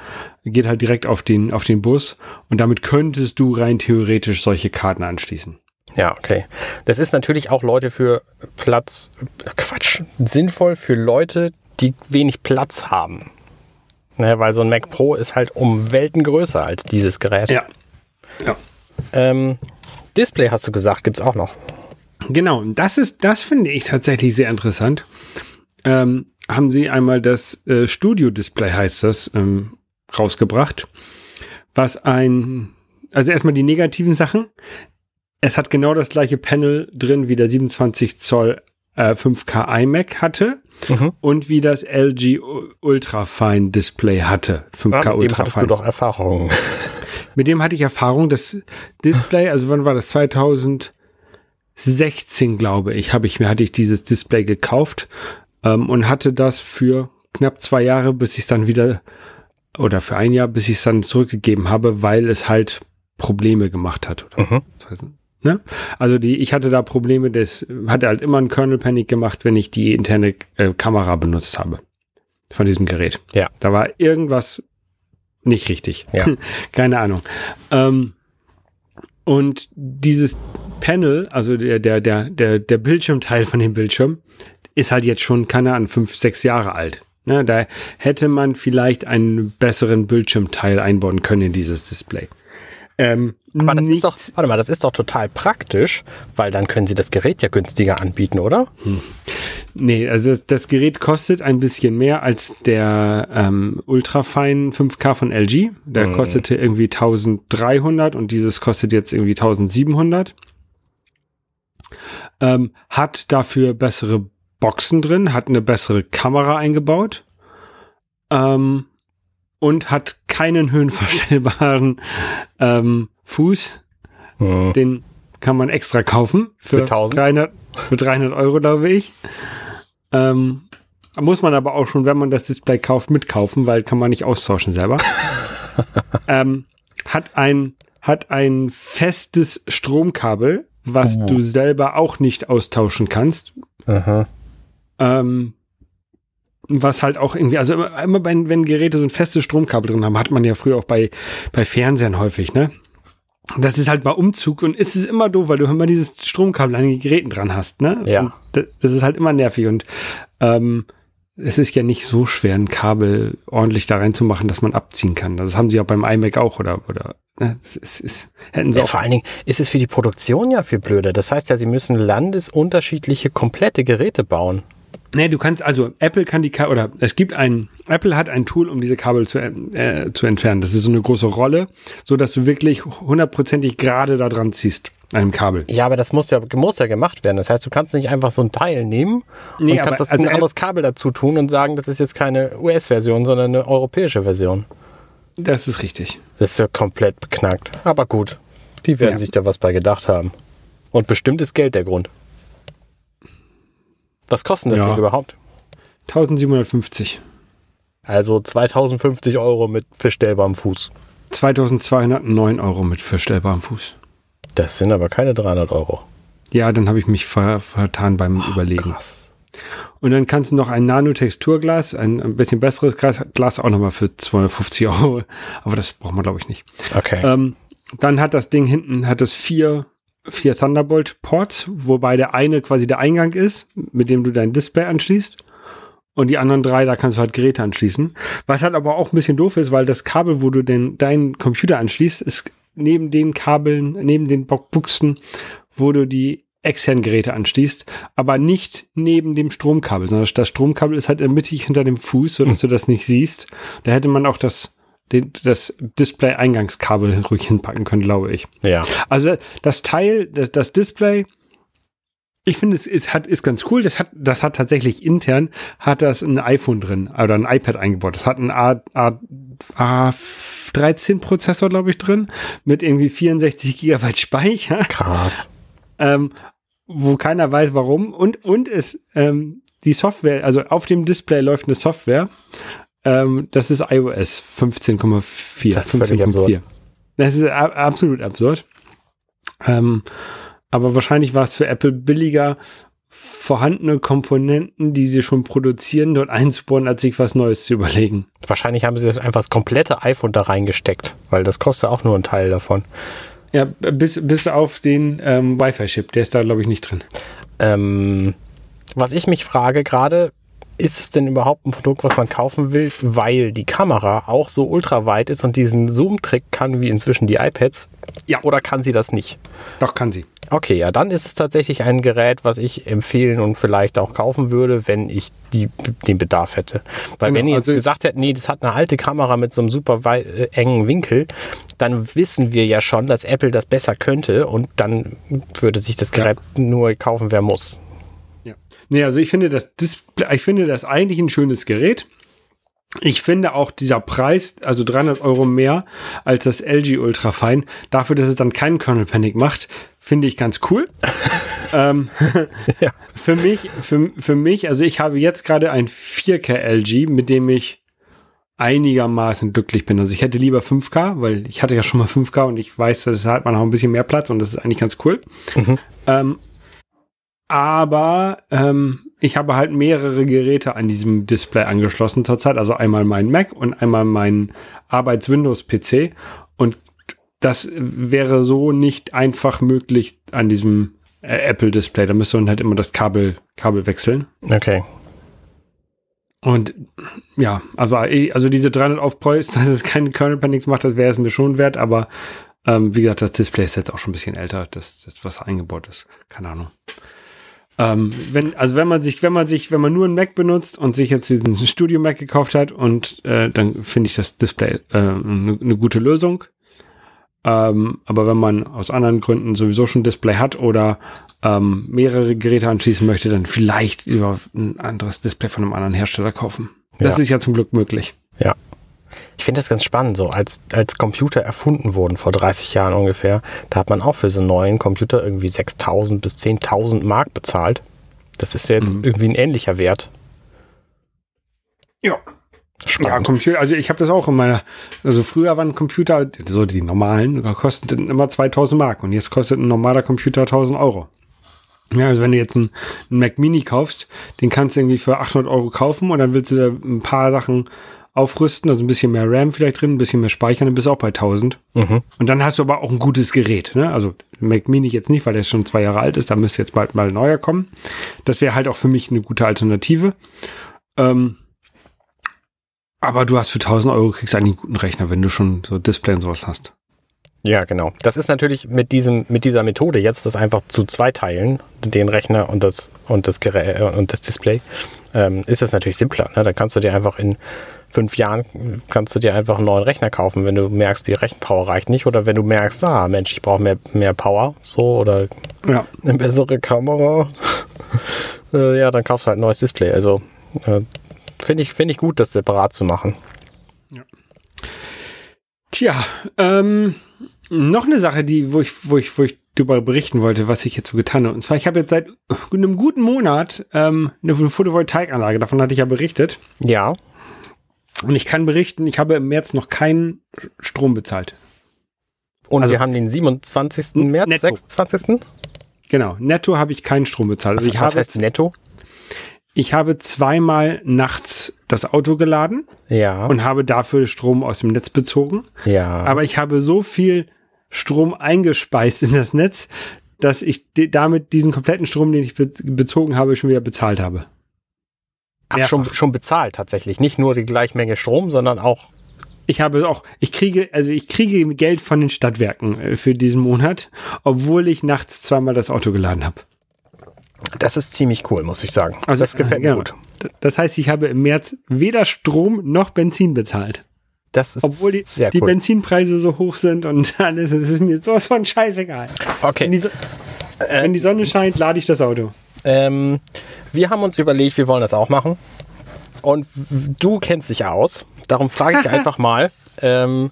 geht halt direkt auf den, auf den Bus und damit könntest du rein theoretisch solche Karten anschließen. Ja, okay. Das ist natürlich auch Leute für Platz, Quatsch, sinnvoll für Leute, die wenig Platz haben. Ne, weil so ein Mac Pro ist halt um Welten größer als dieses Gerät. Ja. ja. Ähm, Display hast du gesagt, gibt's auch noch. Genau, das ist, das finde ich tatsächlich sehr interessant. Ähm, haben sie einmal das äh, Studio-Display, heißt das, ähm, rausgebracht. Was ein, also erstmal die negativen Sachen. Es hat genau das gleiche Panel drin, wie der 27 Zoll äh, 5K iMac hatte mhm. und wie das LG Ultrafine Display hatte. 5K ja, mit Ultrafine. Dem hattest du doch Erfahrung. (laughs) Mit dem hatte ich Erfahrung. Das Display, also wann war das? 2000 16, glaube ich, habe ich mir hatte ich dieses Display gekauft ähm, und hatte das für knapp zwei Jahre, bis ich es dann wieder oder für ein Jahr, bis ich es dann zurückgegeben habe, weil es halt Probleme gemacht hat. Oder? Mhm. Ne? Also die, ich hatte da Probleme, das hatte halt immer einen Kernel Panic gemacht, wenn ich die interne äh, Kamera benutzt habe von diesem Gerät. Ja. Da war irgendwas nicht richtig. Ja. (laughs) Keine Ahnung. Ähm, und dieses Panel, also der, der, der, der, der Bildschirmteil von dem Bildschirm, ist halt jetzt schon, keine Ahnung, fünf, sechs Jahre alt. Ne, da hätte man vielleicht einen besseren Bildschirmteil einbauen können in dieses Display. Ähm, Aber das ist doch, warte mal, das ist doch total praktisch, weil dann können sie das Gerät ja günstiger anbieten, oder? Hm. Nee, also das, das, Gerät kostet ein bisschen mehr als der ähm, Ultrafine 5K von LG. Der hm. kostete irgendwie 1300 und dieses kostet jetzt irgendwie 1700. Ähm, hat dafür bessere Boxen drin, hat eine bessere Kamera eingebaut ähm, und hat keinen höhenverstellbaren ähm, Fuß. Mhm. Den kann man extra kaufen für, für 300, für 300 Euro, glaube ich. Ähm, muss man aber auch schon, wenn man das Display kauft, mitkaufen, weil kann man nicht austauschen selber. (laughs) ähm, hat ein hat ein festes Stromkabel was oh. du selber auch nicht austauschen kannst. Aha. Ähm, was halt auch irgendwie, also immer, immer wenn, wenn Geräte so ein festes Stromkabel drin haben, hat man ja früher auch bei, bei Fernsehern häufig, ne? Das ist halt bei Umzug und ist es immer doof, weil du immer dieses Stromkabel an den Geräten dran hast, ne? Ja. Das, das, ist halt immer nervig und ähm, es ist ja nicht so schwer, ein Kabel ordentlich da reinzumachen, dass man abziehen kann. Das haben sie auch beim iMac auch oder, oder ne? es, es, es, hätten sie Ja, auch. vor allen Dingen ist es für die Produktion ja viel blöder. Das heißt ja, sie müssen landesunterschiedliche komplette Geräte bauen. Nee, du kannst, also Apple kann die Kabel, oder es gibt ein, Apple hat ein Tool, um diese Kabel zu, äh, zu entfernen. Das ist so eine große Rolle, so dass du wirklich hundertprozentig gerade da dran ziehst, an einem Kabel. Ja, aber das muss ja, muss ja gemacht werden. Das heißt, du kannst nicht einfach so ein Teil nehmen Nee, und aber kannst das also ein anderes Kabel dazu tun und sagen, das ist jetzt keine US-Version, sondern eine europäische Version. Das ist richtig. Das ist ja komplett beknackt. Aber gut, die werden Ja. sich da was bei gedacht haben. Und bestimmt ist Geld der Grund. Was kostet das Ja. Ding überhaupt? 1750. Also 2050 Euro mit verstellbarem Fuß. 2209 Euro mit verstellbarem Fuß. Das sind aber keine 300 Euro. Ja, dann habe ich mich ver vertan beim Überlegen. Krass. Und dann kannst du noch ein Nanotexturglas, ein, ein bisschen besseres Glas, Glas auch nochmal für 250 Euro. Aber das braucht man, glaube ich, nicht. Okay. Ähm, dann hat das Ding hinten, hat es vier, vier Thunderbolt-Ports, wobei der eine quasi der Eingang ist, mit dem du dein Display anschließt. Und die anderen drei, da kannst du halt Geräte anschließen. Was halt aber auch ein bisschen doof ist, weil das Kabel, wo du den, deinen Computer anschließt, ist neben den Kabeln, neben den Buchsen, wo du die externen Geräte anschließt, aber nicht neben dem Stromkabel, sondern das Stromkabel ist halt mittig hinter dem Fuß, sodass du das nicht siehst. Da hätte man auch das, den, das Display-Eingangskabel ruhig hinpacken können, glaube ich. ja. Also das Teil, das, das Display, ich finde, es ist, hat, ist ganz cool. Das hat, das hat tatsächlich intern, hat das ein iPhone drin oder ein iPad eingebaut. Das hat einen A, A, A13 Prozessor, glaube ich, drin, mit irgendwie 64 Gigabyte Speicher, Krass. ähm, wo keiner weiß warum. Und, und es, ähm, die Software, also auf dem Display läuft eine Software, ähm, das ist iOS 15,4. Das ist völlig 15,4. absurd. Das ist absolut absurd. Ähm, aber wahrscheinlich war es für Apple billiger, vorhandene Komponenten, die sie schon produzieren, dort einzubauen, als sich was Neues zu überlegen. Wahrscheinlich haben sie das einfach das komplette iPhone da reingesteckt, weil das kostet auch nur einen Teil davon. Ja, bis, bis auf den ähm, Wi-Fi-Chip, der ist da, glaube ich, nicht drin. Ähm, was ich mich frage gerade, ist es denn überhaupt ein Produkt, was man kaufen will, weil die Kamera auch so ultraweit ist und diesen Zoom-Trick kann wie inzwischen die iPads? Ja. Oder kann sie das nicht? Doch, kann sie. Okay, ja, dann ist es tatsächlich ein Gerät, was ich empfehlen und vielleicht auch kaufen würde, wenn ich die, den Bedarf hätte. Weil Genau, wenn ihr jetzt also- gesagt hättet, nee, das hat eine alte Kamera mit so einem super wei- äh, engen Winkel, dann wissen wir ja schon, dass Apple das besser könnte und dann würde sich das Gerät nur kaufen, wer muss. Nee, also ich finde das Display, ich finde das eigentlich ein schönes Gerät. Ich finde auch dieser Preis, also 300 Euro mehr als das LG Ultrafine, dafür, dass es dann keinen Kernel Panic macht, finde ich ganz cool. (laughs) ähm, (laughs) Ja. Für mich, für, für mich, also ich habe jetzt gerade ein 4K LG, mit dem ich einigermaßen glücklich bin. Also ich hätte lieber 5K, weil ich hatte ja schon mal 5K und ich weiß, da hat man auch ein bisschen mehr Platz und das ist eigentlich ganz cool. Mhm. Ähm, aber ähm, ich habe halt mehrere Geräte an diesem Display angeschlossen zurzeit. Also einmal mein Mac und einmal mein Arbeits-Windows-PC. Und das wäre so nicht einfach möglich an diesem äh, Apple-Display. Da müsste man halt immer das Kabel, Kabel wechseln. Okay. Und ja, also, also diese 300 Aufpreis, (laughs) dass es keine Kernel Panics macht, das wäre es mir schon wert. Aber ähm, wie gesagt, das Display ist jetzt auch schon ein bisschen älter, das, das was eingebaut ist. Keine Ahnung. Ähm, wenn, also wenn man sich, wenn man sich, wenn man nur einen Mac benutzt und sich jetzt diesen Studio Mac gekauft hat und äh, dann finde ich das Display äh, eine ne gute Lösung. Ähm, aber wenn man aus anderen Gründen sowieso schon ein Display hat oder ähm, mehrere Geräte anschließen möchte, dann vielleicht über ein anderes Display von einem anderen Hersteller kaufen. Das Ja. ist ja zum Glück möglich. Ja. Ich finde das ganz spannend, so als, als Computer erfunden wurden, vor 30 Jahren ungefähr, da hat man auch für so einen neuen Computer irgendwie 6.000 bis 10.000 Mark bezahlt. Das ist ja jetzt Mhm. irgendwie ein ähnlicher Wert. Ja. Ja, Spannend. Computer, also ich habe das auch in meiner, also früher waren Computer, so die normalen, kosteten immer 2000 Mark und jetzt kostet ein normaler Computer 1000 Euro. Ja, also wenn du jetzt einen, einen Mac Mini kaufst, den kannst du irgendwie für 800 Euro kaufen und dann willst du da ein paar Sachen aufrüsten, also ein bisschen mehr RAM vielleicht drin, ein bisschen mehr Speichern, dann bist du auch bei 1000. Mhm. Und dann hast du aber auch ein gutes Gerät. Ne? Also Mac Mini jetzt nicht, weil der schon zwei Jahre alt ist, da müsste jetzt bald mal ein neuer kommen. Das wäre halt auch für mich eine gute Alternative. Ähm, aber du hast für 1000 Euro kriegst eigentlich einen guten Rechner, wenn du schon so Display und sowas hast. Ja, genau. Das ist natürlich mit diesem, mit dieser Methode jetzt, das einfach zu zweiteilen, den Rechner und das und das Gerät und das Display, ähm, ist das natürlich simpler. Ne? Da kannst du dir einfach in fünf Jahren kannst du dir einfach einen neuen Rechner kaufen, wenn du merkst, die Rechenpower reicht nicht oder wenn du merkst, ah Mensch, ich brauche mehr, mehr Power, so oder Ja. eine bessere Kamera. (laughs) äh, ja, dann kaufst du halt ein neues Display. Also äh, finde ich, finde ich gut, das separat zu machen. Tja, ähm, noch eine Sache, die, wo ich, wo ich, wo ich darüber berichten wollte, was ich jetzt so getan habe. Und zwar, ich habe jetzt seit einem guten Monat ähm, eine Photovoltaikanlage, davon hatte ich ja berichtet. Ja, Und ich kann berichten, ich habe im März noch keinen Strom bezahlt. und Also- wir haben den 27. März, Netto. 26. Genau, netto habe ich keinen Strom bezahlt. Also Was, ich was habe, heißt netto? ich habe zweimal nachts das Auto geladen Ja, und habe dafür Strom aus dem Netz bezogen. ja. Aber ich habe so viel Strom eingespeist in das Netz, dass ich damit diesen kompletten Strom, den ich be bezogen habe, schon wieder bezahlt habe. Ach, schon, schon bezahlt tatsächlich. Nicht nur die gleiche Menge Strom, sondern auch. Ich habe auch, ich kriege, also ich kriege Geld von den Stadtwerken äh, für diesen Monat, obwohl ich nachts zweimal das Auto geladen habe. Das ist ziemlich cool, muss ich sagen. Also, das gefällt mir genau. gut. Das heißt, ich habe im März weder Strom noch Benzin bezahlt. Das ist Obwohl die, sehr die cool. Benzinpreise so hoch sind und (laughs) alles, es ist mir sowas von scheißegal. Wenn Okay. die, So- wenn die Sonne scheint, lade ich das Auto. Ähm, wir haben uns überlegt, wir wollen das auch machen. Und du kennst dich aus. Darum frage ich (laughs) einfach mal, ähm,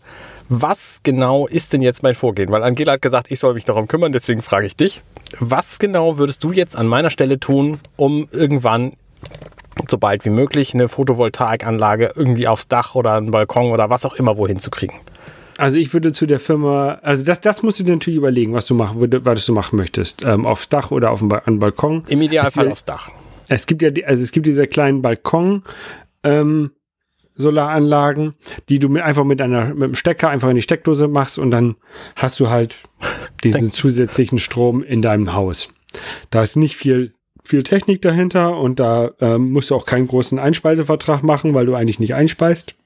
was genau ist denn jetzt mein Vorgehen? Weil Angela hat gesagt, ich soll mich darum kümmern, deswegen frage ich dich. Was genau würdest du jetzt an meiner Stelle tun, um irgendwann, so bald wie möglich, eine Photovoltaikanlage irgendwie aufs Dach oder einen Balkon oder was auch immer wohin zu kriegen? Also ich würde zu der Firma, also das, das musst du dir natürlich überlegen, was du machen, was du machen möchtest. Ähm, aufs Dach oder auf dem ba einen Balkon. Im Idealfall aufs Dach. Es gibt ja, die, also es gibt diese kleinen Balkon, ähm, Solaranlagen, die du mit, einfach mit einer, mit einem Stecker einfach in die Steckdose machst und dann hast du halt diesen zusätzlichen Strom in deinem Haus. Da ist nicht viel, viel Technik dahinter und da ähm, musst du auch keinen großen Einspeisevertrag machen, weil du eigentlich nicht einspeist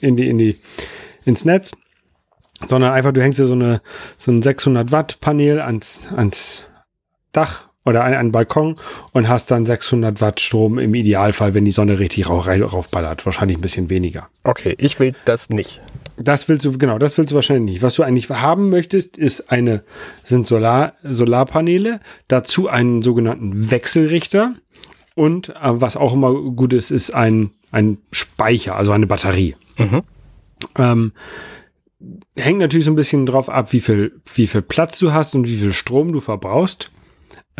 in die, in die, ins Netz, sondern einfach du hängst dir so eine, so ein 600 Watt Panel ans, ans Dach oder an einen Balkon und hast dann 600 Watt Strom im Idealfall, wenn die Sonne richtig raufballert. Wahrscheinlich ein bisschen weniger. Okay, ich will das nicht. Das willst du, genau, das willst du wahrscheinlich nicht. Was du eigentlich haben möchtest, ist eine, sind Solar, Solarpaneele, dazu einen sogenannten Wechselrichter und äh, was auch immer gut ist, ist ein, ein Speicher, also eine Batterie. Mhm. Ähm, hängt natürlich so ein bisschen drauf ab, wie viel, wie viel Platz du hast und wie viel Strom du verbrauchst.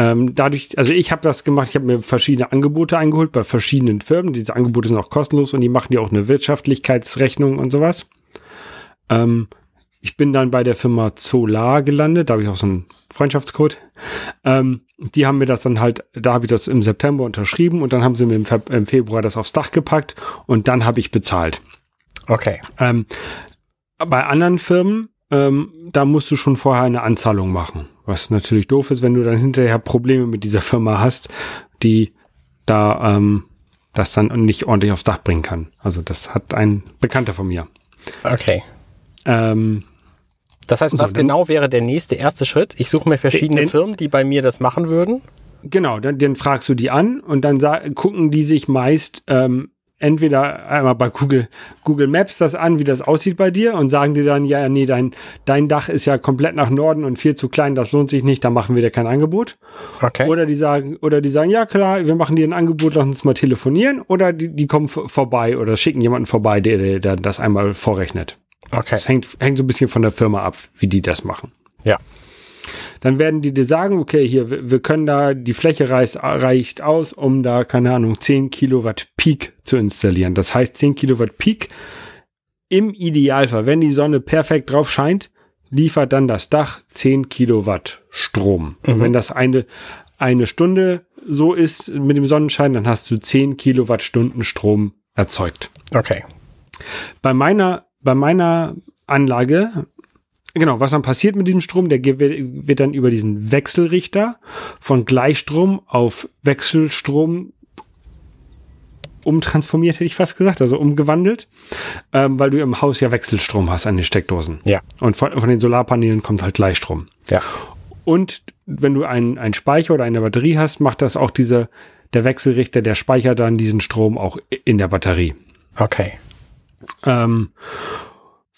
Ähm, dadurch, also ich habe das gemacht, ich habe mir verschiedene Angebote eingeholt bei verschiedenen Firmen. Diese Angebote sind auch kostenlos und die machen dir auch eine Wirtschaftlichkeitsrechnung und sowas. Ähm, ich bin dann bei der Firma Solar gelandet, da habe ich auch so einen Freundschaftscode. Ähm, die haben mir das dann halt, da habe ich das im September unterschrieben und dann haben sie mir im, Fe im Februar das aufs Dach gepackt und dann habe ich bezahlt. Okay. Ähm, bei anderen Firmen, ähm, da musst du schon vorher eine Anzahlung machen. Was natürlich doof ist, wenn du dann hinterher Probleme mit dieser Firma hast, die da ähm, das dann nicht ordentlich aufs Dach bringen kann. Also das hat ein Bekannter von mir. Okay. Ähm, Das heißt, So, was dann- genau wäre der nächste erste Schritt? Ich suche mir verschiedene Den- Firmen, die bei mir das machen würden. genau, dann, dann fragst du die an und dann gucken die sich meist ähm, entweder einmal bei Google, Google Maps das an, wie das aussieht bei dir und sagen dir dann, ja, nee, dein, dein Dach ist ja komplett nach Norden und viel zu klein, das lohnt sich nicht, da machen wir dir kein Angebot. Okay. Oder die sagen, oder die sagen, ja klar, wir machen dir ein Angebot, lass uns mal telefonieren. Oder die, die kommen vorbei oder schicken jemanden vorbei, der, der, der das einmal vorrechnet. okay. Das hängt, hängt so ein bisschen von der Firma ab, wie die das machen. Ja. Dann werden die dir sagen, okay, hier, wir, wir können da, die Fläche reicht, reicht aus, um da, keine Ahnung, 10 Kilowatt Peak zu installieren. Das heißt, 10 Kilowatt Peak im Idealfall, wenn die Sonne perfekt drauf scheint, liefert dann das Dach 10 Kilowatt Strom. Und wenn das eine, eine Stunde so ist mit dem Sonnenschein, dann hast du 10 Kilowattstunden Strom erzeugt. Okay. Bei meiner, bei meiner Anlage, genau, was dann passiert mit diesem Strom, der wird wird dann über diesen Wechselrichter von Gleichstrom auf Wechselstrom umtransformiert, hätte ich fast gesagt, also umgewandelt, ähm, weil du im Haus ja Wechselstrom hast an den Steckdosen. Ja. Und von, von den Solarpanelen kommt halt Gleichstrom. Ja. Und wenn du einen, einen Speicher oder eine Batterie hast, macht das auch diese, der Wechselrichter, der speichert dann diesen Strom auch in der Batterie. Okay. Ähm,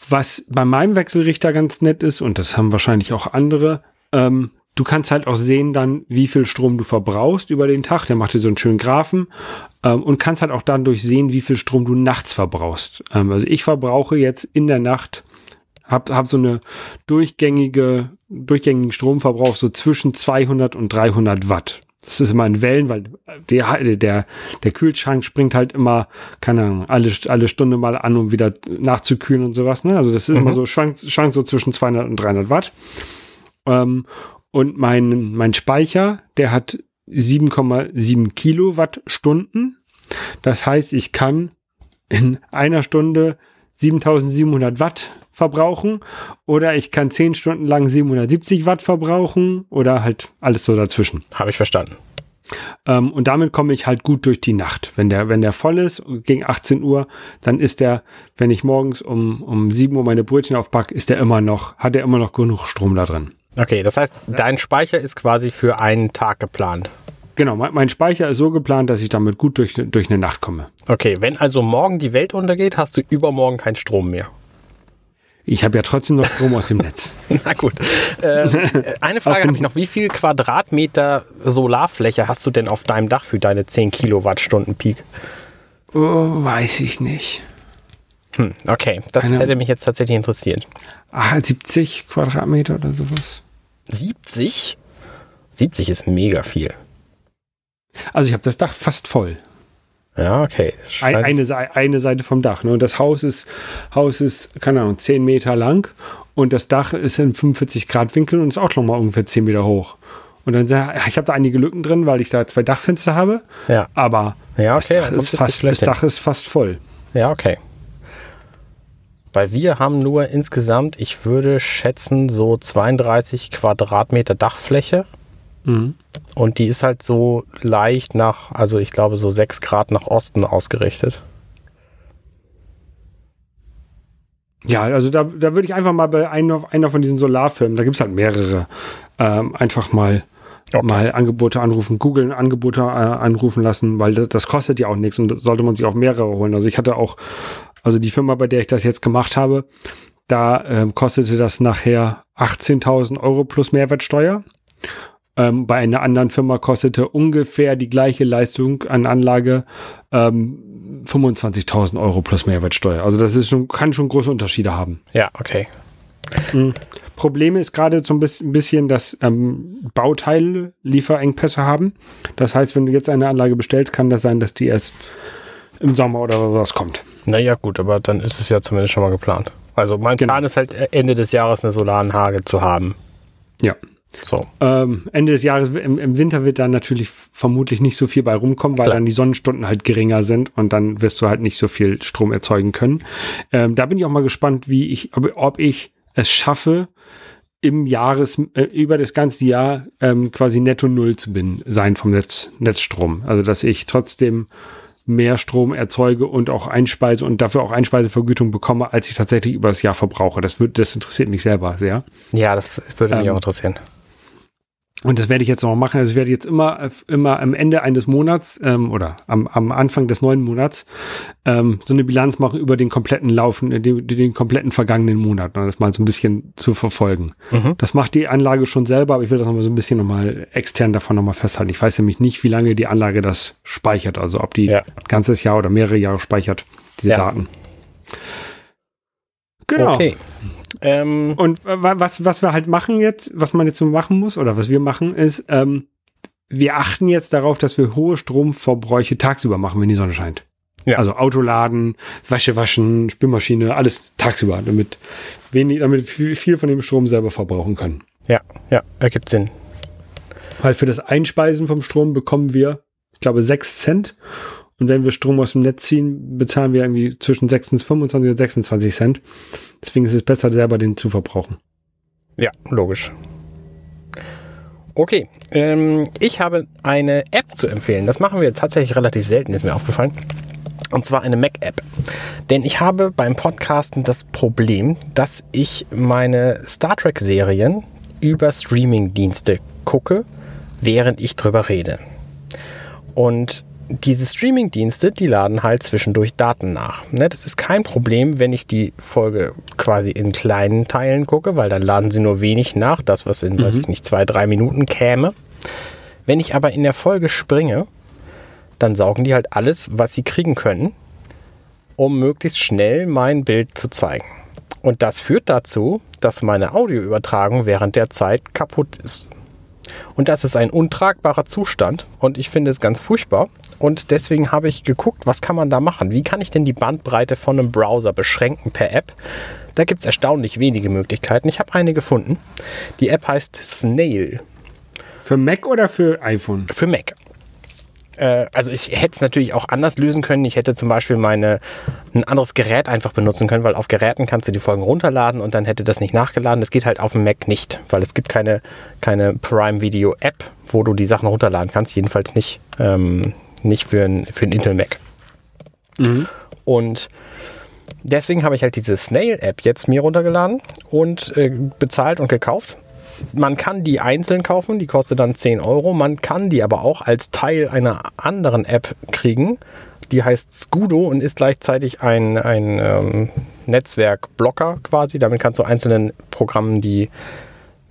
was bei meinem Wechselrichter ganz nett ist, und das haben wahrscheinlich auch andere, ähm, du kannst halt auch sehen dann, wie viel Strom du verbrauchst über den Tag. Der macht dir so einen schönen Graphen ähm, und kannst halt auch dadurch sehen, wie viel Strom du nachts verbrauchst. Ähm, also ich verbrauche jetzt in der Nacht, hab, hab so eine durchgängige, durchgängigen Stromverbrauch so zwischen 200 und 300 Watt. Das ist immer in Wellen, weil der, der, der Kühlschrank springt halt immer, keine Ahnung, alle, alle Stunde mal an, um wieder nachzukühlen und sowas. Ne? Also das ist mhm. immer so, schwankt, schwankt so zwischen 200 und 300 Watt. Und mein, mein Speicher, der hat 7,7 Kilowattstunden. Das heißt, ich kann in einer Stunde 7700 Watt verbrauchen oder ich kann 10 Stunden lang 770 Watt verbrauchen oder halt alles so dazwischen. Habe ich verstanden. Ähm, und damit komme ich halt gut durch die Nacht. Wenn der, wenn der voll ist, gegen 18 Uhr, dann ist der, wenn ich morgens um, um 7 Uhr meine Brötchen aufpacke, ist der immer noch, hat er immer noch genug Strom da drin. Okay, das heißt, dein Speicher ist quasi für einen Tag geplant. Genau, mein, mein Speicher ist so geplant, dass ich damit gut durch, durch eine Nacht komme. Okay, wenn also morgen die Welt untergeht, hast du übermorgen keinen Strom mehr. Ich habe ja trotzdem noch Strom aus dem Netz. (laughs) Na gut. Ähm, eine Frage habe ich noch. Wie viel Quadratmeter Solarfläche hast du denn auf deinem Dach für deine 10 Kilowattstunden Peak? Oh, weiß ich nicht. Hm, okay, das eine, hätte mich jetzt tatsächlich interessiert. Ah, 70 Quadratmeter oder sowas. 70? 70 ist mega viel. Also ich habe das Dach fast voll. Ja, okay. Ein, eine, eine Seite vom Dach. Ne? Und das Haus ist, Haus ist, keine Ahnung, 10 Meter lang und das Dach ist in 45 Grad Winkel und ist auch nochmal ungefähr 10 Meter hoch. Und dann, ich habe da einige Lücken drin, weil ich da zwei Dachfenster habe. Ja. Aber ja, okay, das, Dach ist, fast, das Dach ist fast voll. Ja, okay. Weil wir haben nur insgesamt, ich würde schätzen, so 32 Quadratmeter Dachfläche. Mhm. Und die ist halt so leicht nach, also ich glaube so 6 Grad nach Osten ausgerichtet. Ja, also da, da würde ich einfach mal bei einer, einer von diesen Solarfirmen, da gibt es halt mehrere, ähm, einfach mal, okay. mal Angebote anrufen, googeln, Angebote äh, anrufen lassen, weil das, das, kostet ja auch nichts und sollte man sich auch mehrere holen. Also ich hatte auch, also die Firma, bei der ich das jetzt gemacht habe, da ähm, kostete das nachher 18.000 Euro plus Mehrwertsteuer. Ähm, bei einer anderen Firma kostete ungefähr die gleiche Leistung an Anlage ähm, 25.000 Euro plus Mehrwertsteuer. Also das ist schon, kann schon große Unterschiede haben. Ja, okay. Mhm. Problem ist gerade so ein bisschen, dass ähm, Bauteile Lieferengpässe haben. Das heißt, wenn du jetzt eine Anlage bestellst, kann das sein, dass die erst im Sommer oder was kommt. Naja, gut, aber dann ist es ja zumindest schon mal geplant. Also mein genau. Plan ist halt Ende des Jahres eine Solaranlage zu haben. Ja. So. Ähm, Ende des Jahres, im, im, Winter wird dann natürlich vermutlich nicht so viel bei rumkommen, weil Klar. dann die Sonnenstunden halt geringer sind und dann wirst du halt nicht so viel Strom erzeugen können. Ähm, da bin ich auch mal gespannt, wie ich, ob, ob ich es schaffe, im Jahres, äh, über das ganze Jahr ähm, quasi netto null zu bin, sein vom Netz, Netzstrom. Also, dass ich trotzdem mehr Strom erzeuge und auch einspeise und dafür auch Einspeisevergütung bekomme, als ich tatsächlich über das Jahr verbrauche. Das, wird, das interessiert mich selber sehr. Ja, das würde mich ähm, auch interessieren. Und das werde ich jetzt noch machen. Also ich werde jetzt immer, immer am Ende eines Monats ähm, oder am, am Anfang des neuen Monats ähm, so eine Bilanz machen über den kompletten Laufen, den, den kompletten vergangenen Monat, um das mal so ein bisschen zu verfolgen. Mhm. Das macht die Anlage schon selber, aber ich will das nochmal so ein bisschen nochmal extern davon nochmal festhalten. Ich weiß nämlich nicht, wie lange die Anlage das speichert, also ob die ja. ein ganzes Jahr oder mehrere Jahre speichert, diese ja. Daten. Genau. Okay. Ähm, und was, was wir halt machen jetzt, was man jetzt machen muss oder was wir machen, ist, ähm, wir achten jetzt darauf, dass wir hohe Stromverbräuche tagsüber machen, wenn die Sonne scheint. Ja. Also Autoladen, Wäsche waschen, Spülmaschine, alles tagsüber, damit wenig, damit viel von dem Strom selber verbrauchen können. Ja, ja, ergibt Sinn. Weil für das Einspeisen vom Strom bekommen wir, ich glaube, 6 Cent. Und wenn wir Strom aus dem Netz ziehen, bezahlen wir irgendwie zwischen 26, 25 und 26 Cent. Deswegen ist es besser, selber den zu verbrauchen. Ja, logisch. Okay, ähm, ich habe eine App zu empfehlen. Das machen wir tatsächlich relativ selten, ist mir aufgefallen. Und zwar eine Mac-App. Denn ich habe beim Podcasten das Problem, dass ich meine Star Trek-Serien über Streaming-Dienste gucke, während ich drüber rede. Und diese Streaming-Dienste, die laden halt zwischendurch Daten nach. Ne, das ist kein Problem, wenn ich die Folge quasi in kleinen Teilen gucke, weil dann laden sie nur wenig nach, das was in, mhm. weiß ich nicht, zwei, drei Minuten käme. Wenn ich aber in der Folge springe, dann saugen die halt alles, was sie kriegen können, um möglichst schnell mein Bild zu zeigen. Und das führt dazu, dass meine Audioübertragung während der Zeit kaputt ist. Und das ist ein untragbarer Zustand und ich finde es ganz furchtbar. Und deswegen habe ich geguckt, was kann man da machen? Wie kann ich denn die Bandbreite von einem Browser beschränken per App? Da gibt es erstaunlich wenige Möglichkeiten. Ich habe eine gefunden. Die App heißt Snail. Für Mac oder für iPhone? Für Mac äh, also ich hätte es natürlich auch anders lösen können. Ich hätte zum Beispiel meine, ein anderes Gerät einfach benutzen können, weil auf Geräten kannst du die Folgen runterladen und dann hätte das nicht nachgeladen. Das geht halt auf dem Mac nicht, weil es gibt keine, keine Prime Video App, wo du die Sachen runterladen kannst. Jedenfalls nicht, ähm, nicht für ein, für ein Intel Mac. Mhm. Und deswegen habe ich halt diese Snail App jetzt mir runtergeladen und äh, bezahlt und gekauft man kann die einzeln kaufen, die kostet dann 10 Euro. Man kann die aber auch als Teil einer anderen App kriegen. Die heißt Scudo und ist gleichzeitig ein, ein ähm, Netzwerkblocker quasi. Damit kannst du einzelnen Programmen die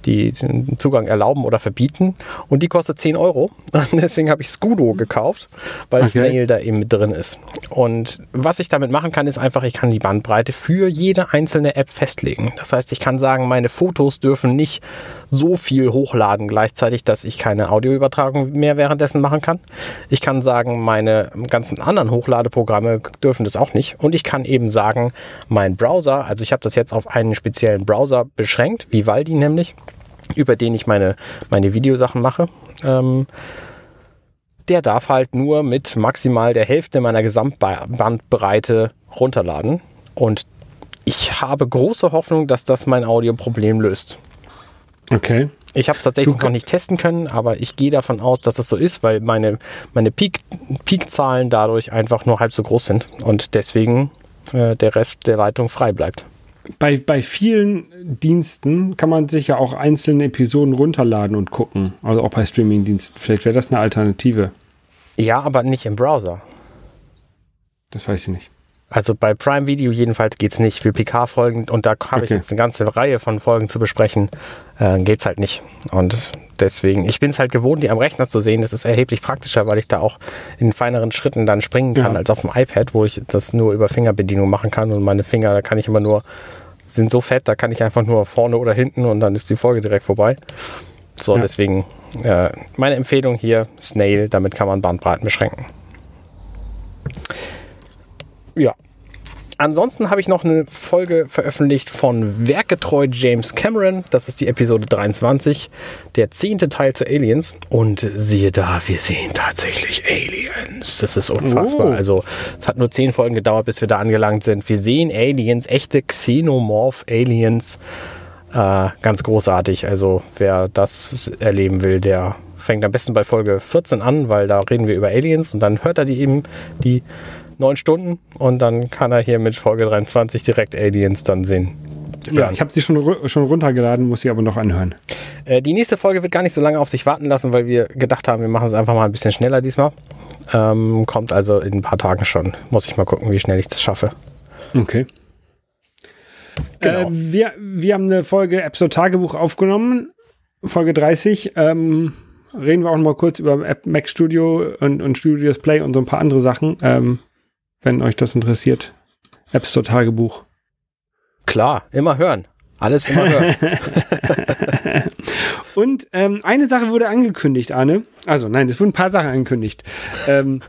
die den Zugang erlauben oder verbieten. Und die kostet 10 Euro. (laughs) Deswegen habe ich Scudo gekauft, weil okay. Snail da eben mit drin ist. Und was ich damit machen kann, ist einfach, ich kann die Bandbreite für jede einzelne App festlegen. Das heißt, ich kann sagen, meine Fotos dürfen nicht so viel hochladen gleichzeitig, dass ich keine Audioübertragung mehr währenddessen machen kann. Ich kann sagen, meine ganzen anderen Hochladeprogramme dürfen das auch nicht. Und ich kann eben sagen, mein Browser, also ich habe das jetzt auf einen speziellen Browser beschränkt, Vivaldi nämlich über den ich meine, meine Videosachen mache. Ähm, der darf halt nur mit maximal der Hälfte meiner Gesamtbandbreite runterladen. Und ich habe große Hoffnung, dass das mein Audioproblem löst. Okay. Ich habe es tatsächlich noch nicht testen können, aber ich gehe davon aus, dass es so ist, weil meine, meine Peak-Zahlen dadurch einfach nur halb so groß sind und deswegen äh, der Rest der Leitung frei bleibt bei, bei vielen Diensten kann man sich ja auch einzelne Episoden runterladen und gucken. Also auch bei Streamingdiensten. Vielleicht wäre das eine Alternative. Ja, aber nicht im Browser. Das weiß ich nicht. Also bei Prime Video jedenfalls geht es nicht. Für PK-Folgen, und da habe okay. ich jetzt eine ganze Reihe von Folgen zu besprechen, äh, geht es halt nicht. Und deswegen, ich bin es halt gewohnt, die am Rechner zu sehen. Das ist erheblich praktischer, weil ich da auch in feineren Schritten dann springen kann, ja. als auf dem iPad, wo ich das nur über Fingerbedienung machen kann. Und meine Finger, da kann ich immer nur, sind so fett, da kann ich einfach nur vorne oder hinten und dann ist die Folge direkt vorbei. So, ja. deswegen äh, meine Empfehlung hier, Snail, damit kann man Bandbreiten beschränken. Ja. Ansonsten habe ich noch eine Folge veröffentlicht von Werkgetreu James Cameron. Das ist die Episode 23, der zehnte Teil zu Aliens. Und siehe da, wir sehen tatsächlich Aliens. Das ist unfassbar. Oh. Also, es hat nur zehn Folgen gedauert, bis wir da angelangt sind. Wir sehen Aliens, echte Xenomorph-Aliens. Äh, ganz großartig. Also, wer das erleben will, der fängt am besten bei Folge 14 an, weil da reden wir über Aliens und dann hört er die eben die neun Stunden und dann kann er hier mit Folge 23 direkt Aliens dann sehen. Ja, ich habe sie schon, schon runtergeladen, muss sie aber noch anhören. Äh, die nächste Folge wird gar nicht so lange auf sich warten lassen, weil wir gedacht haben, wir machen es einfach mal ein bisschen schneller diesmal. Ähm, kommt also in ein paar Tagen schon. Muss ich mal gucken, wie schnell ich das schaffe. Okay. Genau. Äh, wir, wir haben eine Folge Episode Tagebuch aufgenommen, Folge 30. Ähm, reden wir auch noch mal kurz über Mac Studio und, und Studios Play und so ein paar andere Sachen. Ähm, wenn euch das interessiert. App Store Tagebuch. Klar, immer hören. Alles immer hören. (laughs) Und ähm, eine Sache wurde angekündigt, Arne. Also nein, es wurden ein paar Sachen angekündigt. Ähm,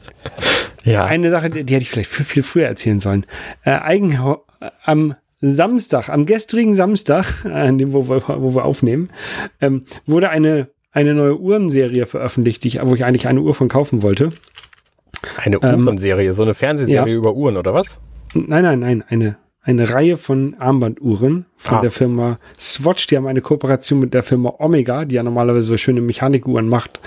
ja. Eine Sache, die, die, hätte ich vielleicht viel, viel früher erzählen sollen. Äh, eigen, äh, am Samstag, am gestrigen Samstag, (laughs) an dem, wo wir, wo wir aufnehmen, ähm, wurde eine, eine neue Uhrenserie veröffentlicht, die ich, wo ich eigentlich eine Uhr von kaufen wollte. Eine ähm, Uhrenserie, so eine Fernsehserie ja. über Uhren oder was? Nein, nein, nein, eine, eine Reihe von Armbanduhren von ah. der Firma Swatch. Die haben eine Kooperation mit der Firma Omega, die ja normalerweise so schöne Mechanikuhren macht,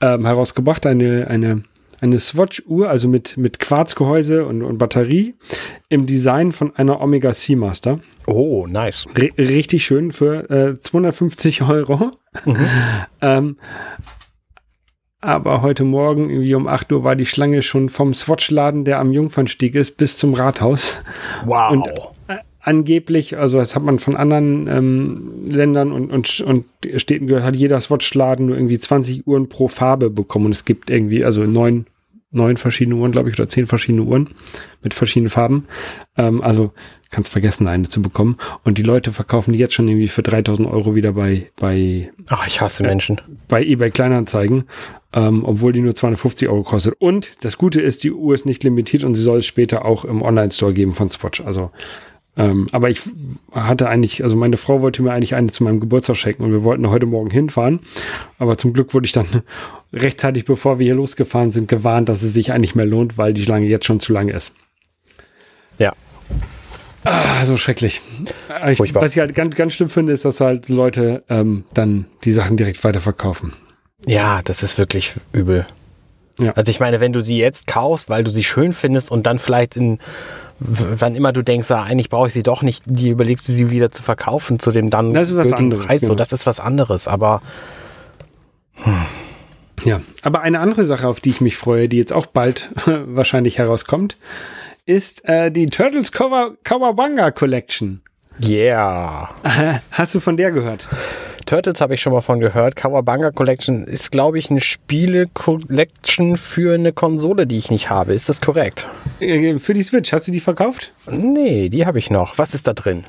ähm, herausgebracht. Eine, eine, eine Swatch-Uhr, also mit, mit Quarzgehäuse und, und Batterie im Design von einer Omega Seamaster. Oh, nice. R richtig schön für äh, 250 Euro. Mhm. (laughs) ähm, aber heute Morgen, irgendwie um 8 Uhr, war die Schlange schon vom Swatch-Laden, der am Jungfernstieg ist, bis zum Rathaus. Wow. Und äh, angeblich, also das hat man von anderen ähm, Ländern und, und, und Städten gehört, hat jeder Swatch-Laden nur irgendwie 20 Uhren pro Farbe bekommen. Und es gibt irgendwie, also neun, neun verschiedene Uhren, glaube ich, oder zehn verschiedene Uhren mit verschiedenen Farben. Ähm, also kannst vergessen, eine zu bekommen. Und die Leute verkaufen die jetzt schon irgendwie für 3000 Euro wieder bei, bei, ach, ich hasse Menschen. Äh, bei eBay Kleinanzeigen, ähm, obwohl die nur 250 Euro kostet. Und das Gute ist, die Uhr ist nicht limitiert und sie soll es später auch im Online-Store geben von Swatch. Also, ähm, aber ich hatte eigentlich, also meine Frau wollte mir eigentlich eine zu meinem Geburtstag schenken und wir wollten heute Morgen hinfahren. Aber zum Glück wurde ich dann (laughs) rechtzeitig, bevor wir hier losgefahren sind, gewarnt, dass es sich eigentlich mehr lohnt, weil die Schlange jetzt schon zu lang ist. Ja, Ah, so schrecklich. Ich, was ich halt ganz, ganz schlimm finde, ist, dass halt Leute ähm, dann die Sachen direkt weiterverkaufen. Ja, das ist wirklich übel. Ja. Also ich meine, wenn du sie jetzt kaufst, weil du sie schön findest und dann vielleicht in wann immer du denkst, ah, eigentlich brauche ich sie doch nicht, die überlegst du sie wieder zu verkaufen zu dem dann das ist was anderes, Preis. Genau. So, das ist was anderes, aber hm. ja, aber eine andere Sache, auf die ich mich freue, die jetzt auch bald (laughs) wahrscheinlich herauskommt, ist äh, die Turtles Kawabanga Collection. Yeah. (laughs) Hast du von der gehört? Turtles habe ich schon mal von gehört. Kawabanga Collection ist, glaube ich, eine Spiele-Collection für eine Konsole, die ich nicht habe. Ist das korrekt? Äh, für die Switch. Hast du die verkauft? Nee, die habe ich noch. Was ist da drin?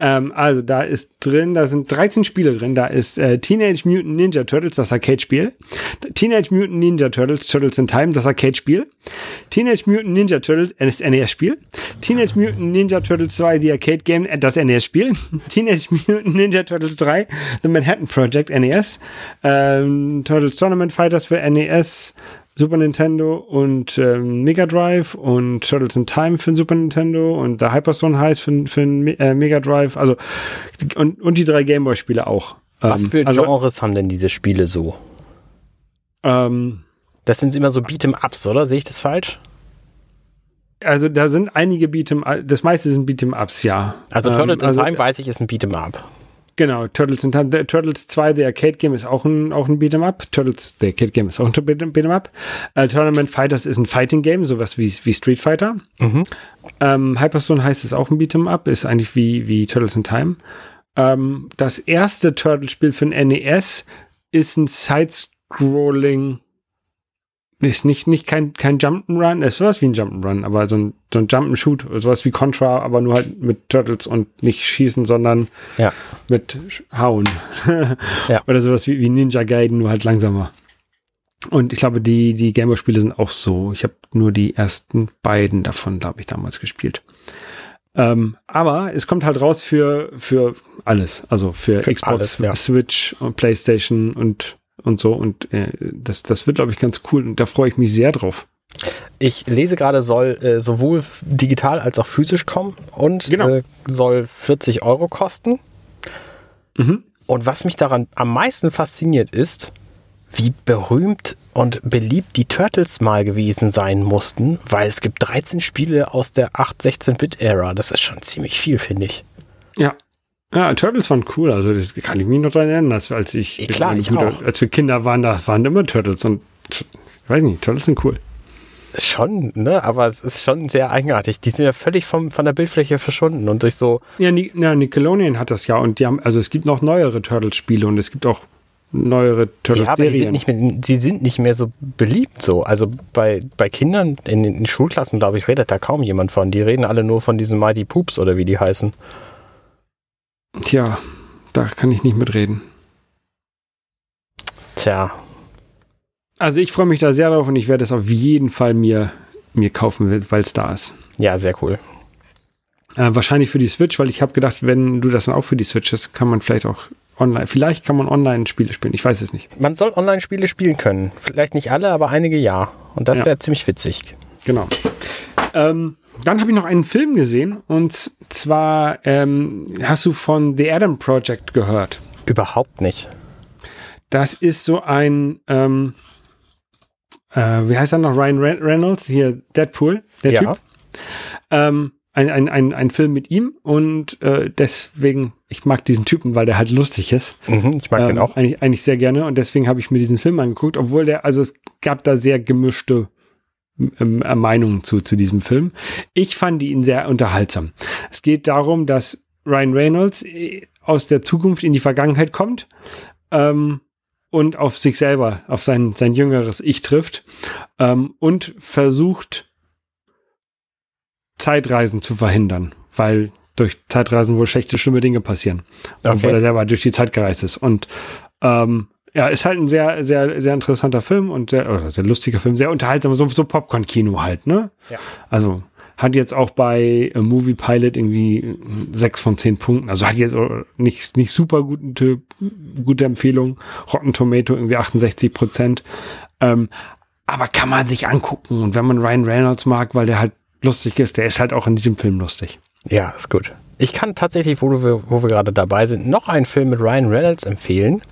Ähm, also da ist drin, da sind 13 Spiele drin. Da ist äh, Teenage Mutant Ninja Turtles, das Arcade-Spiel. Teenage Mutant Ninja Turtles, Turtles in Time, das Arcade-Spiel. Teenage Mutant Ninja Turtles, äh, das NES-Spiel. Teenage Mutant Ninja Turtles 2, The Arcade Game, äh, das NES-Spiel. (laughs) Teenage Mutant Ninja Turtles 3, The Manhattan Project, NES. Ähm, Turtles Tournament Fighters für NES. Super Nintendo und ähm, Mega Drive und Turtles in Time für den Super Nintendo und The Hyperstone heißt für, für den äh, Mega Drive. Also und, und die drei Gameboy-Spiele auch. Was ähm, für also, Genres haben denn diese Spiele so? Ähm, das sind immer so Beat'em-Ups, oder? Sehe ich das falsch? Also da sind einige Beat'em, das meiste sind Beat'em-Ups, ja. Also Turtles ähm, also, in Time weiß ich ist ein Beat'em-Up. Genau, Turtles in Time. Turtles 2, der Arcade Game, ist auch ein, auch ein Beat'em Up. Turtles, der Arcade Game ist auch ein Beat'em Up. Uh, Tournament Fighters ist ein Fighting Game, sowas wie, wie Street Fighter. Mhm. Um, Hyperstone heißt es auch ein Beat'em Up, ist eigentlich wie, wie Turtles in Time. Um, das erste Turtles-Spiel für ein NES ist ein Side-Scrolling ist nicht, nicht kein, kein Jump'n'Run, ist sowas wie ein Jump'n'Run, aber so ein, so ein Jump'n'Shoot, sowas wie Contra, aber nur halt mit Turtles und nicht schießen, sondern ja. mit Hauen. (laughs) ja. Oder sowas wie, wie Ninja Gaiden, nur halt langsamer. Und ich glaube, die, die Gameboy-Spiele sind auch so. Ich habe nur die ersten beiden davon, glaube ich, damals gespielt. Ähm, aber es kommt halt raus für, für alles. Also für, für Xbox, alles, ja. Switch und PlayStation und und so. Und äh, das, das wird, glaube ich, ganz cool. Und da freue ich mich sehr drauf. Ich lese gerade, soll äh, sowohl digital als auch physisch kommen und genau. äh, soll 40 Euro kosten. Mhm. Und was mich daran am meisten fasziniert ist, wie berühmt und beliebt die Turtles mal gewesen sein mussten, weil es gibt 13 Spiele aus der 8-16-Bit-Ära. Das ist schon ziemlich viel, finde ich. Ja, ja, Turtles waren cool, also das kann ich mich noch daran erinnern, dass, als ich, ich klar, ich Bruder, als wir Kinder waren, da waren immer Turtles und ich weiß nicht, Turtles sind cool. Schon, ne? Aber es ist schon sehr eigenartig. Die sind ja völlig vom, von der Bildfläche verschwunden und durch so. Ja, Ni ja, Nickelodeon hat das ja und die haben, also es gibt noch neuere Turtles-Spiele und es gibt auch neuere Turtles-Serien. Ja, aber die sind, nicht mehr, die sind nicht mehr so beliebt so. Also bei, bei Kindern in den Schulklassen, glaube ich, redet da kaum jemand von. Die reden alle nur von diesen Mighty Poops oder wie die heißen. Tja, da kann ich nicht mitreden. Tja. Also ich freue mich da sehr drauf und ich werde es auf jeden Fall mir, mir kaufen, weil es da ist. Ja, sehr cool. Äh, wahrscheinlich für die Switch, weil ich habe gedacht, wenn du das dann auch für die Switch hast, kann man vielleicht auch online, vielleicht kann man online Spiele spielen. Ich weiß es nicht. Man soll online Spiele spielen können. Vielleicht nicht alle, aber einige ja. Und das ja. wäre ziemlich witzig. Genau. Ähm, dann habe ich noch einen Film gesehen und zwar ähm, hast du von The Adam Project gehört? Überhaupt nicht. Das ist so ein ähm, äh, wie heißt er noch? Ryan Reynolds, hier Deadpool, der ja. Typ. Ähm, ein, ein, ein, ein Film mit ihm und äh, deswegen, ich mag diesen Typen, weil der halt lustig ist. Mhm, ich mag ähm, den auch. Eigentlich, eigentlich sehr gerne und deswegen habe ich mir diesen Film angeguckt, obwohl der, also es gab da sehr gemischte ähm, äh, Meinungen zu, zu diesem Film. Ich fand ihn sehr unterhaltsam. Es geht darum, dass Ryan Reynolds äh, aus der Zukunft in die Vergangenheit kommt ähm, und auf sich selber, auf sein, sein jüngeres Ich trifft ähm, und versucht, Zeitreisen zu verhindern, weil durch Zeitreisen wohl schlechte, schlimme Dinge passieren. Okay. Obwohl er selber durch die Zeit gereist ist. Und ähm, ja, ist halt ein sehr, sehr, sehr interessanter Film und sehr, sehr lustiger Film, sehr unterhaltsam, so, so Popcorn-Kino halt, ne? Ja. Also hat jetzt auch bei äh, Movie Pilot irgendwie sechs von zehn Punkten. Also hat jetzt nicht, nicht super gute, gute Empfehlung. Rotten Tomato irgendwie 68 Prozent. Ähm, aber kann man sich angucken. Und wenn man Ryan Reynolds mag, weil der halt lustig ist. Der ist halt auch in diesem Film lustig. Ja, ist gut. Ich kann tatsächlich, wo wir, wo wir gerade dabei sind, noch einen Film mit Ryan Reynolds empfehlen,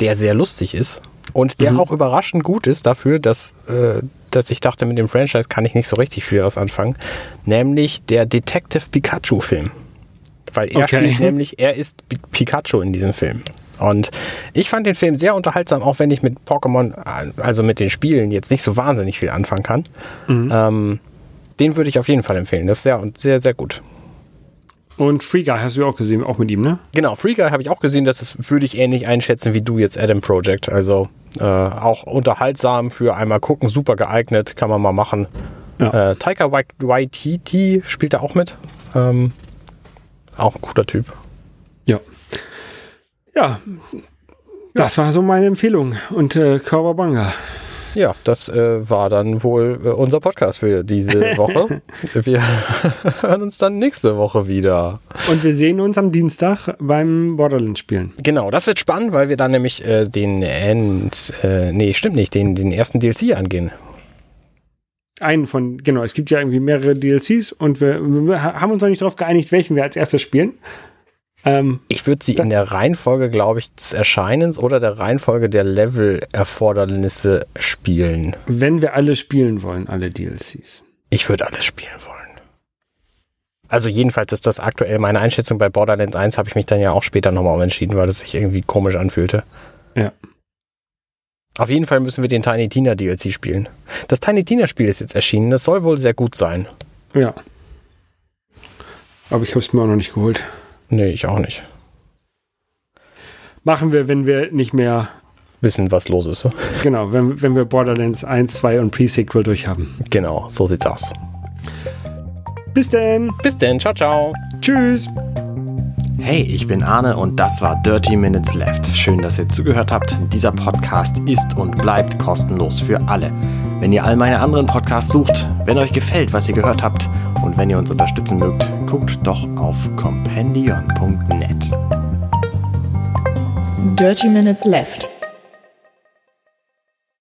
der sehr lustig ist und der mhm. auch überraschend gut ist dafür, dass, äh, dass ich dachte, mit dem Franchise kann ich nicht so richtig viel was anfangen. Nämlich der Detective Pikachu-Film. Weil er okay. spielt nämlich, er ist Pikachu in diesem Film. Und ich fand den Film sehr unterhaltsam, auch wenn ich mit Pokémon, also mit den Spielen, jetzt nicht so wahnsinnig viel anfangen kann. Mhm. Ähm, den würde ich auf jeden Fall empfehlen. Das ist sehr, sehr, sehr gut. Und Free Guy hast du auch gesehen, auch mit ihm, ne? Genau, Free Guy habe ich auch gesehen. Das ist, würde ich ähnlich einschätzen wie du jetzt Adam Project. Also äh, auch unterhaltsam für einmal gucken, super geeignet, kann man mal machen. Ja. Äh, Taika Waititi spielt da auch mit. Ähm, auch ein cooler Typ. Ja. Ja, das war so meine Empfehlung. Und äh, Kawabanga. Ja, das äh, war dann wohl äh, unser Podcast für diese (laughs) Woche. wir (laughs) hören uns dann nächste Woche wieder. Und wir sehen uns am Dienstag beim Borderlands spielen. Genau, das wird spannend, weil wir dann nämlich äh, den End, äh, nee, stimmt nicht, den, den ersten DLC angehen. Einen von, genau, es gibt ja irgendwie mehrere DLCs und wir, wir haben uns noch nicht darauf geeinigt, welchen wir als erstes spielen. Ähm, ich würde sie in der Reihenfolge, glaube ich, des Erscheinens oder der Reihenfolge der Level-Erfordernisse spielen. Wenn wir alle spielen wollen, alle DLCs. Ich würde alles spielen wollen. Also jedenfalls ist das aktuell meine Einschätzung. Bei Borderlands 1 habe ich mich dann ja auch später nochmal umentschieden, weil es sich irgendwie komisch anfühlte. Ja. Auf jeden Fall müssen wir den Tiny Tina DLC spielen. Das Tiny Tina Spiel ist jetzt erschienen. Das soll wohl sehr gut sein. Ja. Aber ich habe es mir auch noch nicht geholt. Nee, ich auch nicht. Machen wir, wenn wir nicht mehr wissen, was los ist. Genau, wenn, wenn wir Borderlands 1, 2 und Pre-Sequel durchhaben. Genau, so sieht's aus. Bis denn. Bis denn. Ciao, ciao. Tschüss. Hey, ich bin Arne und das war Dirty Minutes Left. Schön, dass ihr zugehört habt. Dieser Podcast ist und bleibt kostenlos für alle. Wenn ihr all meine anderen Podcasts sucht, wenn euch gefällt, was ihr gehört habt und wenn ihr uns unterstützen mögt, guckt doch auf compendion.net. Dirty Minutes Left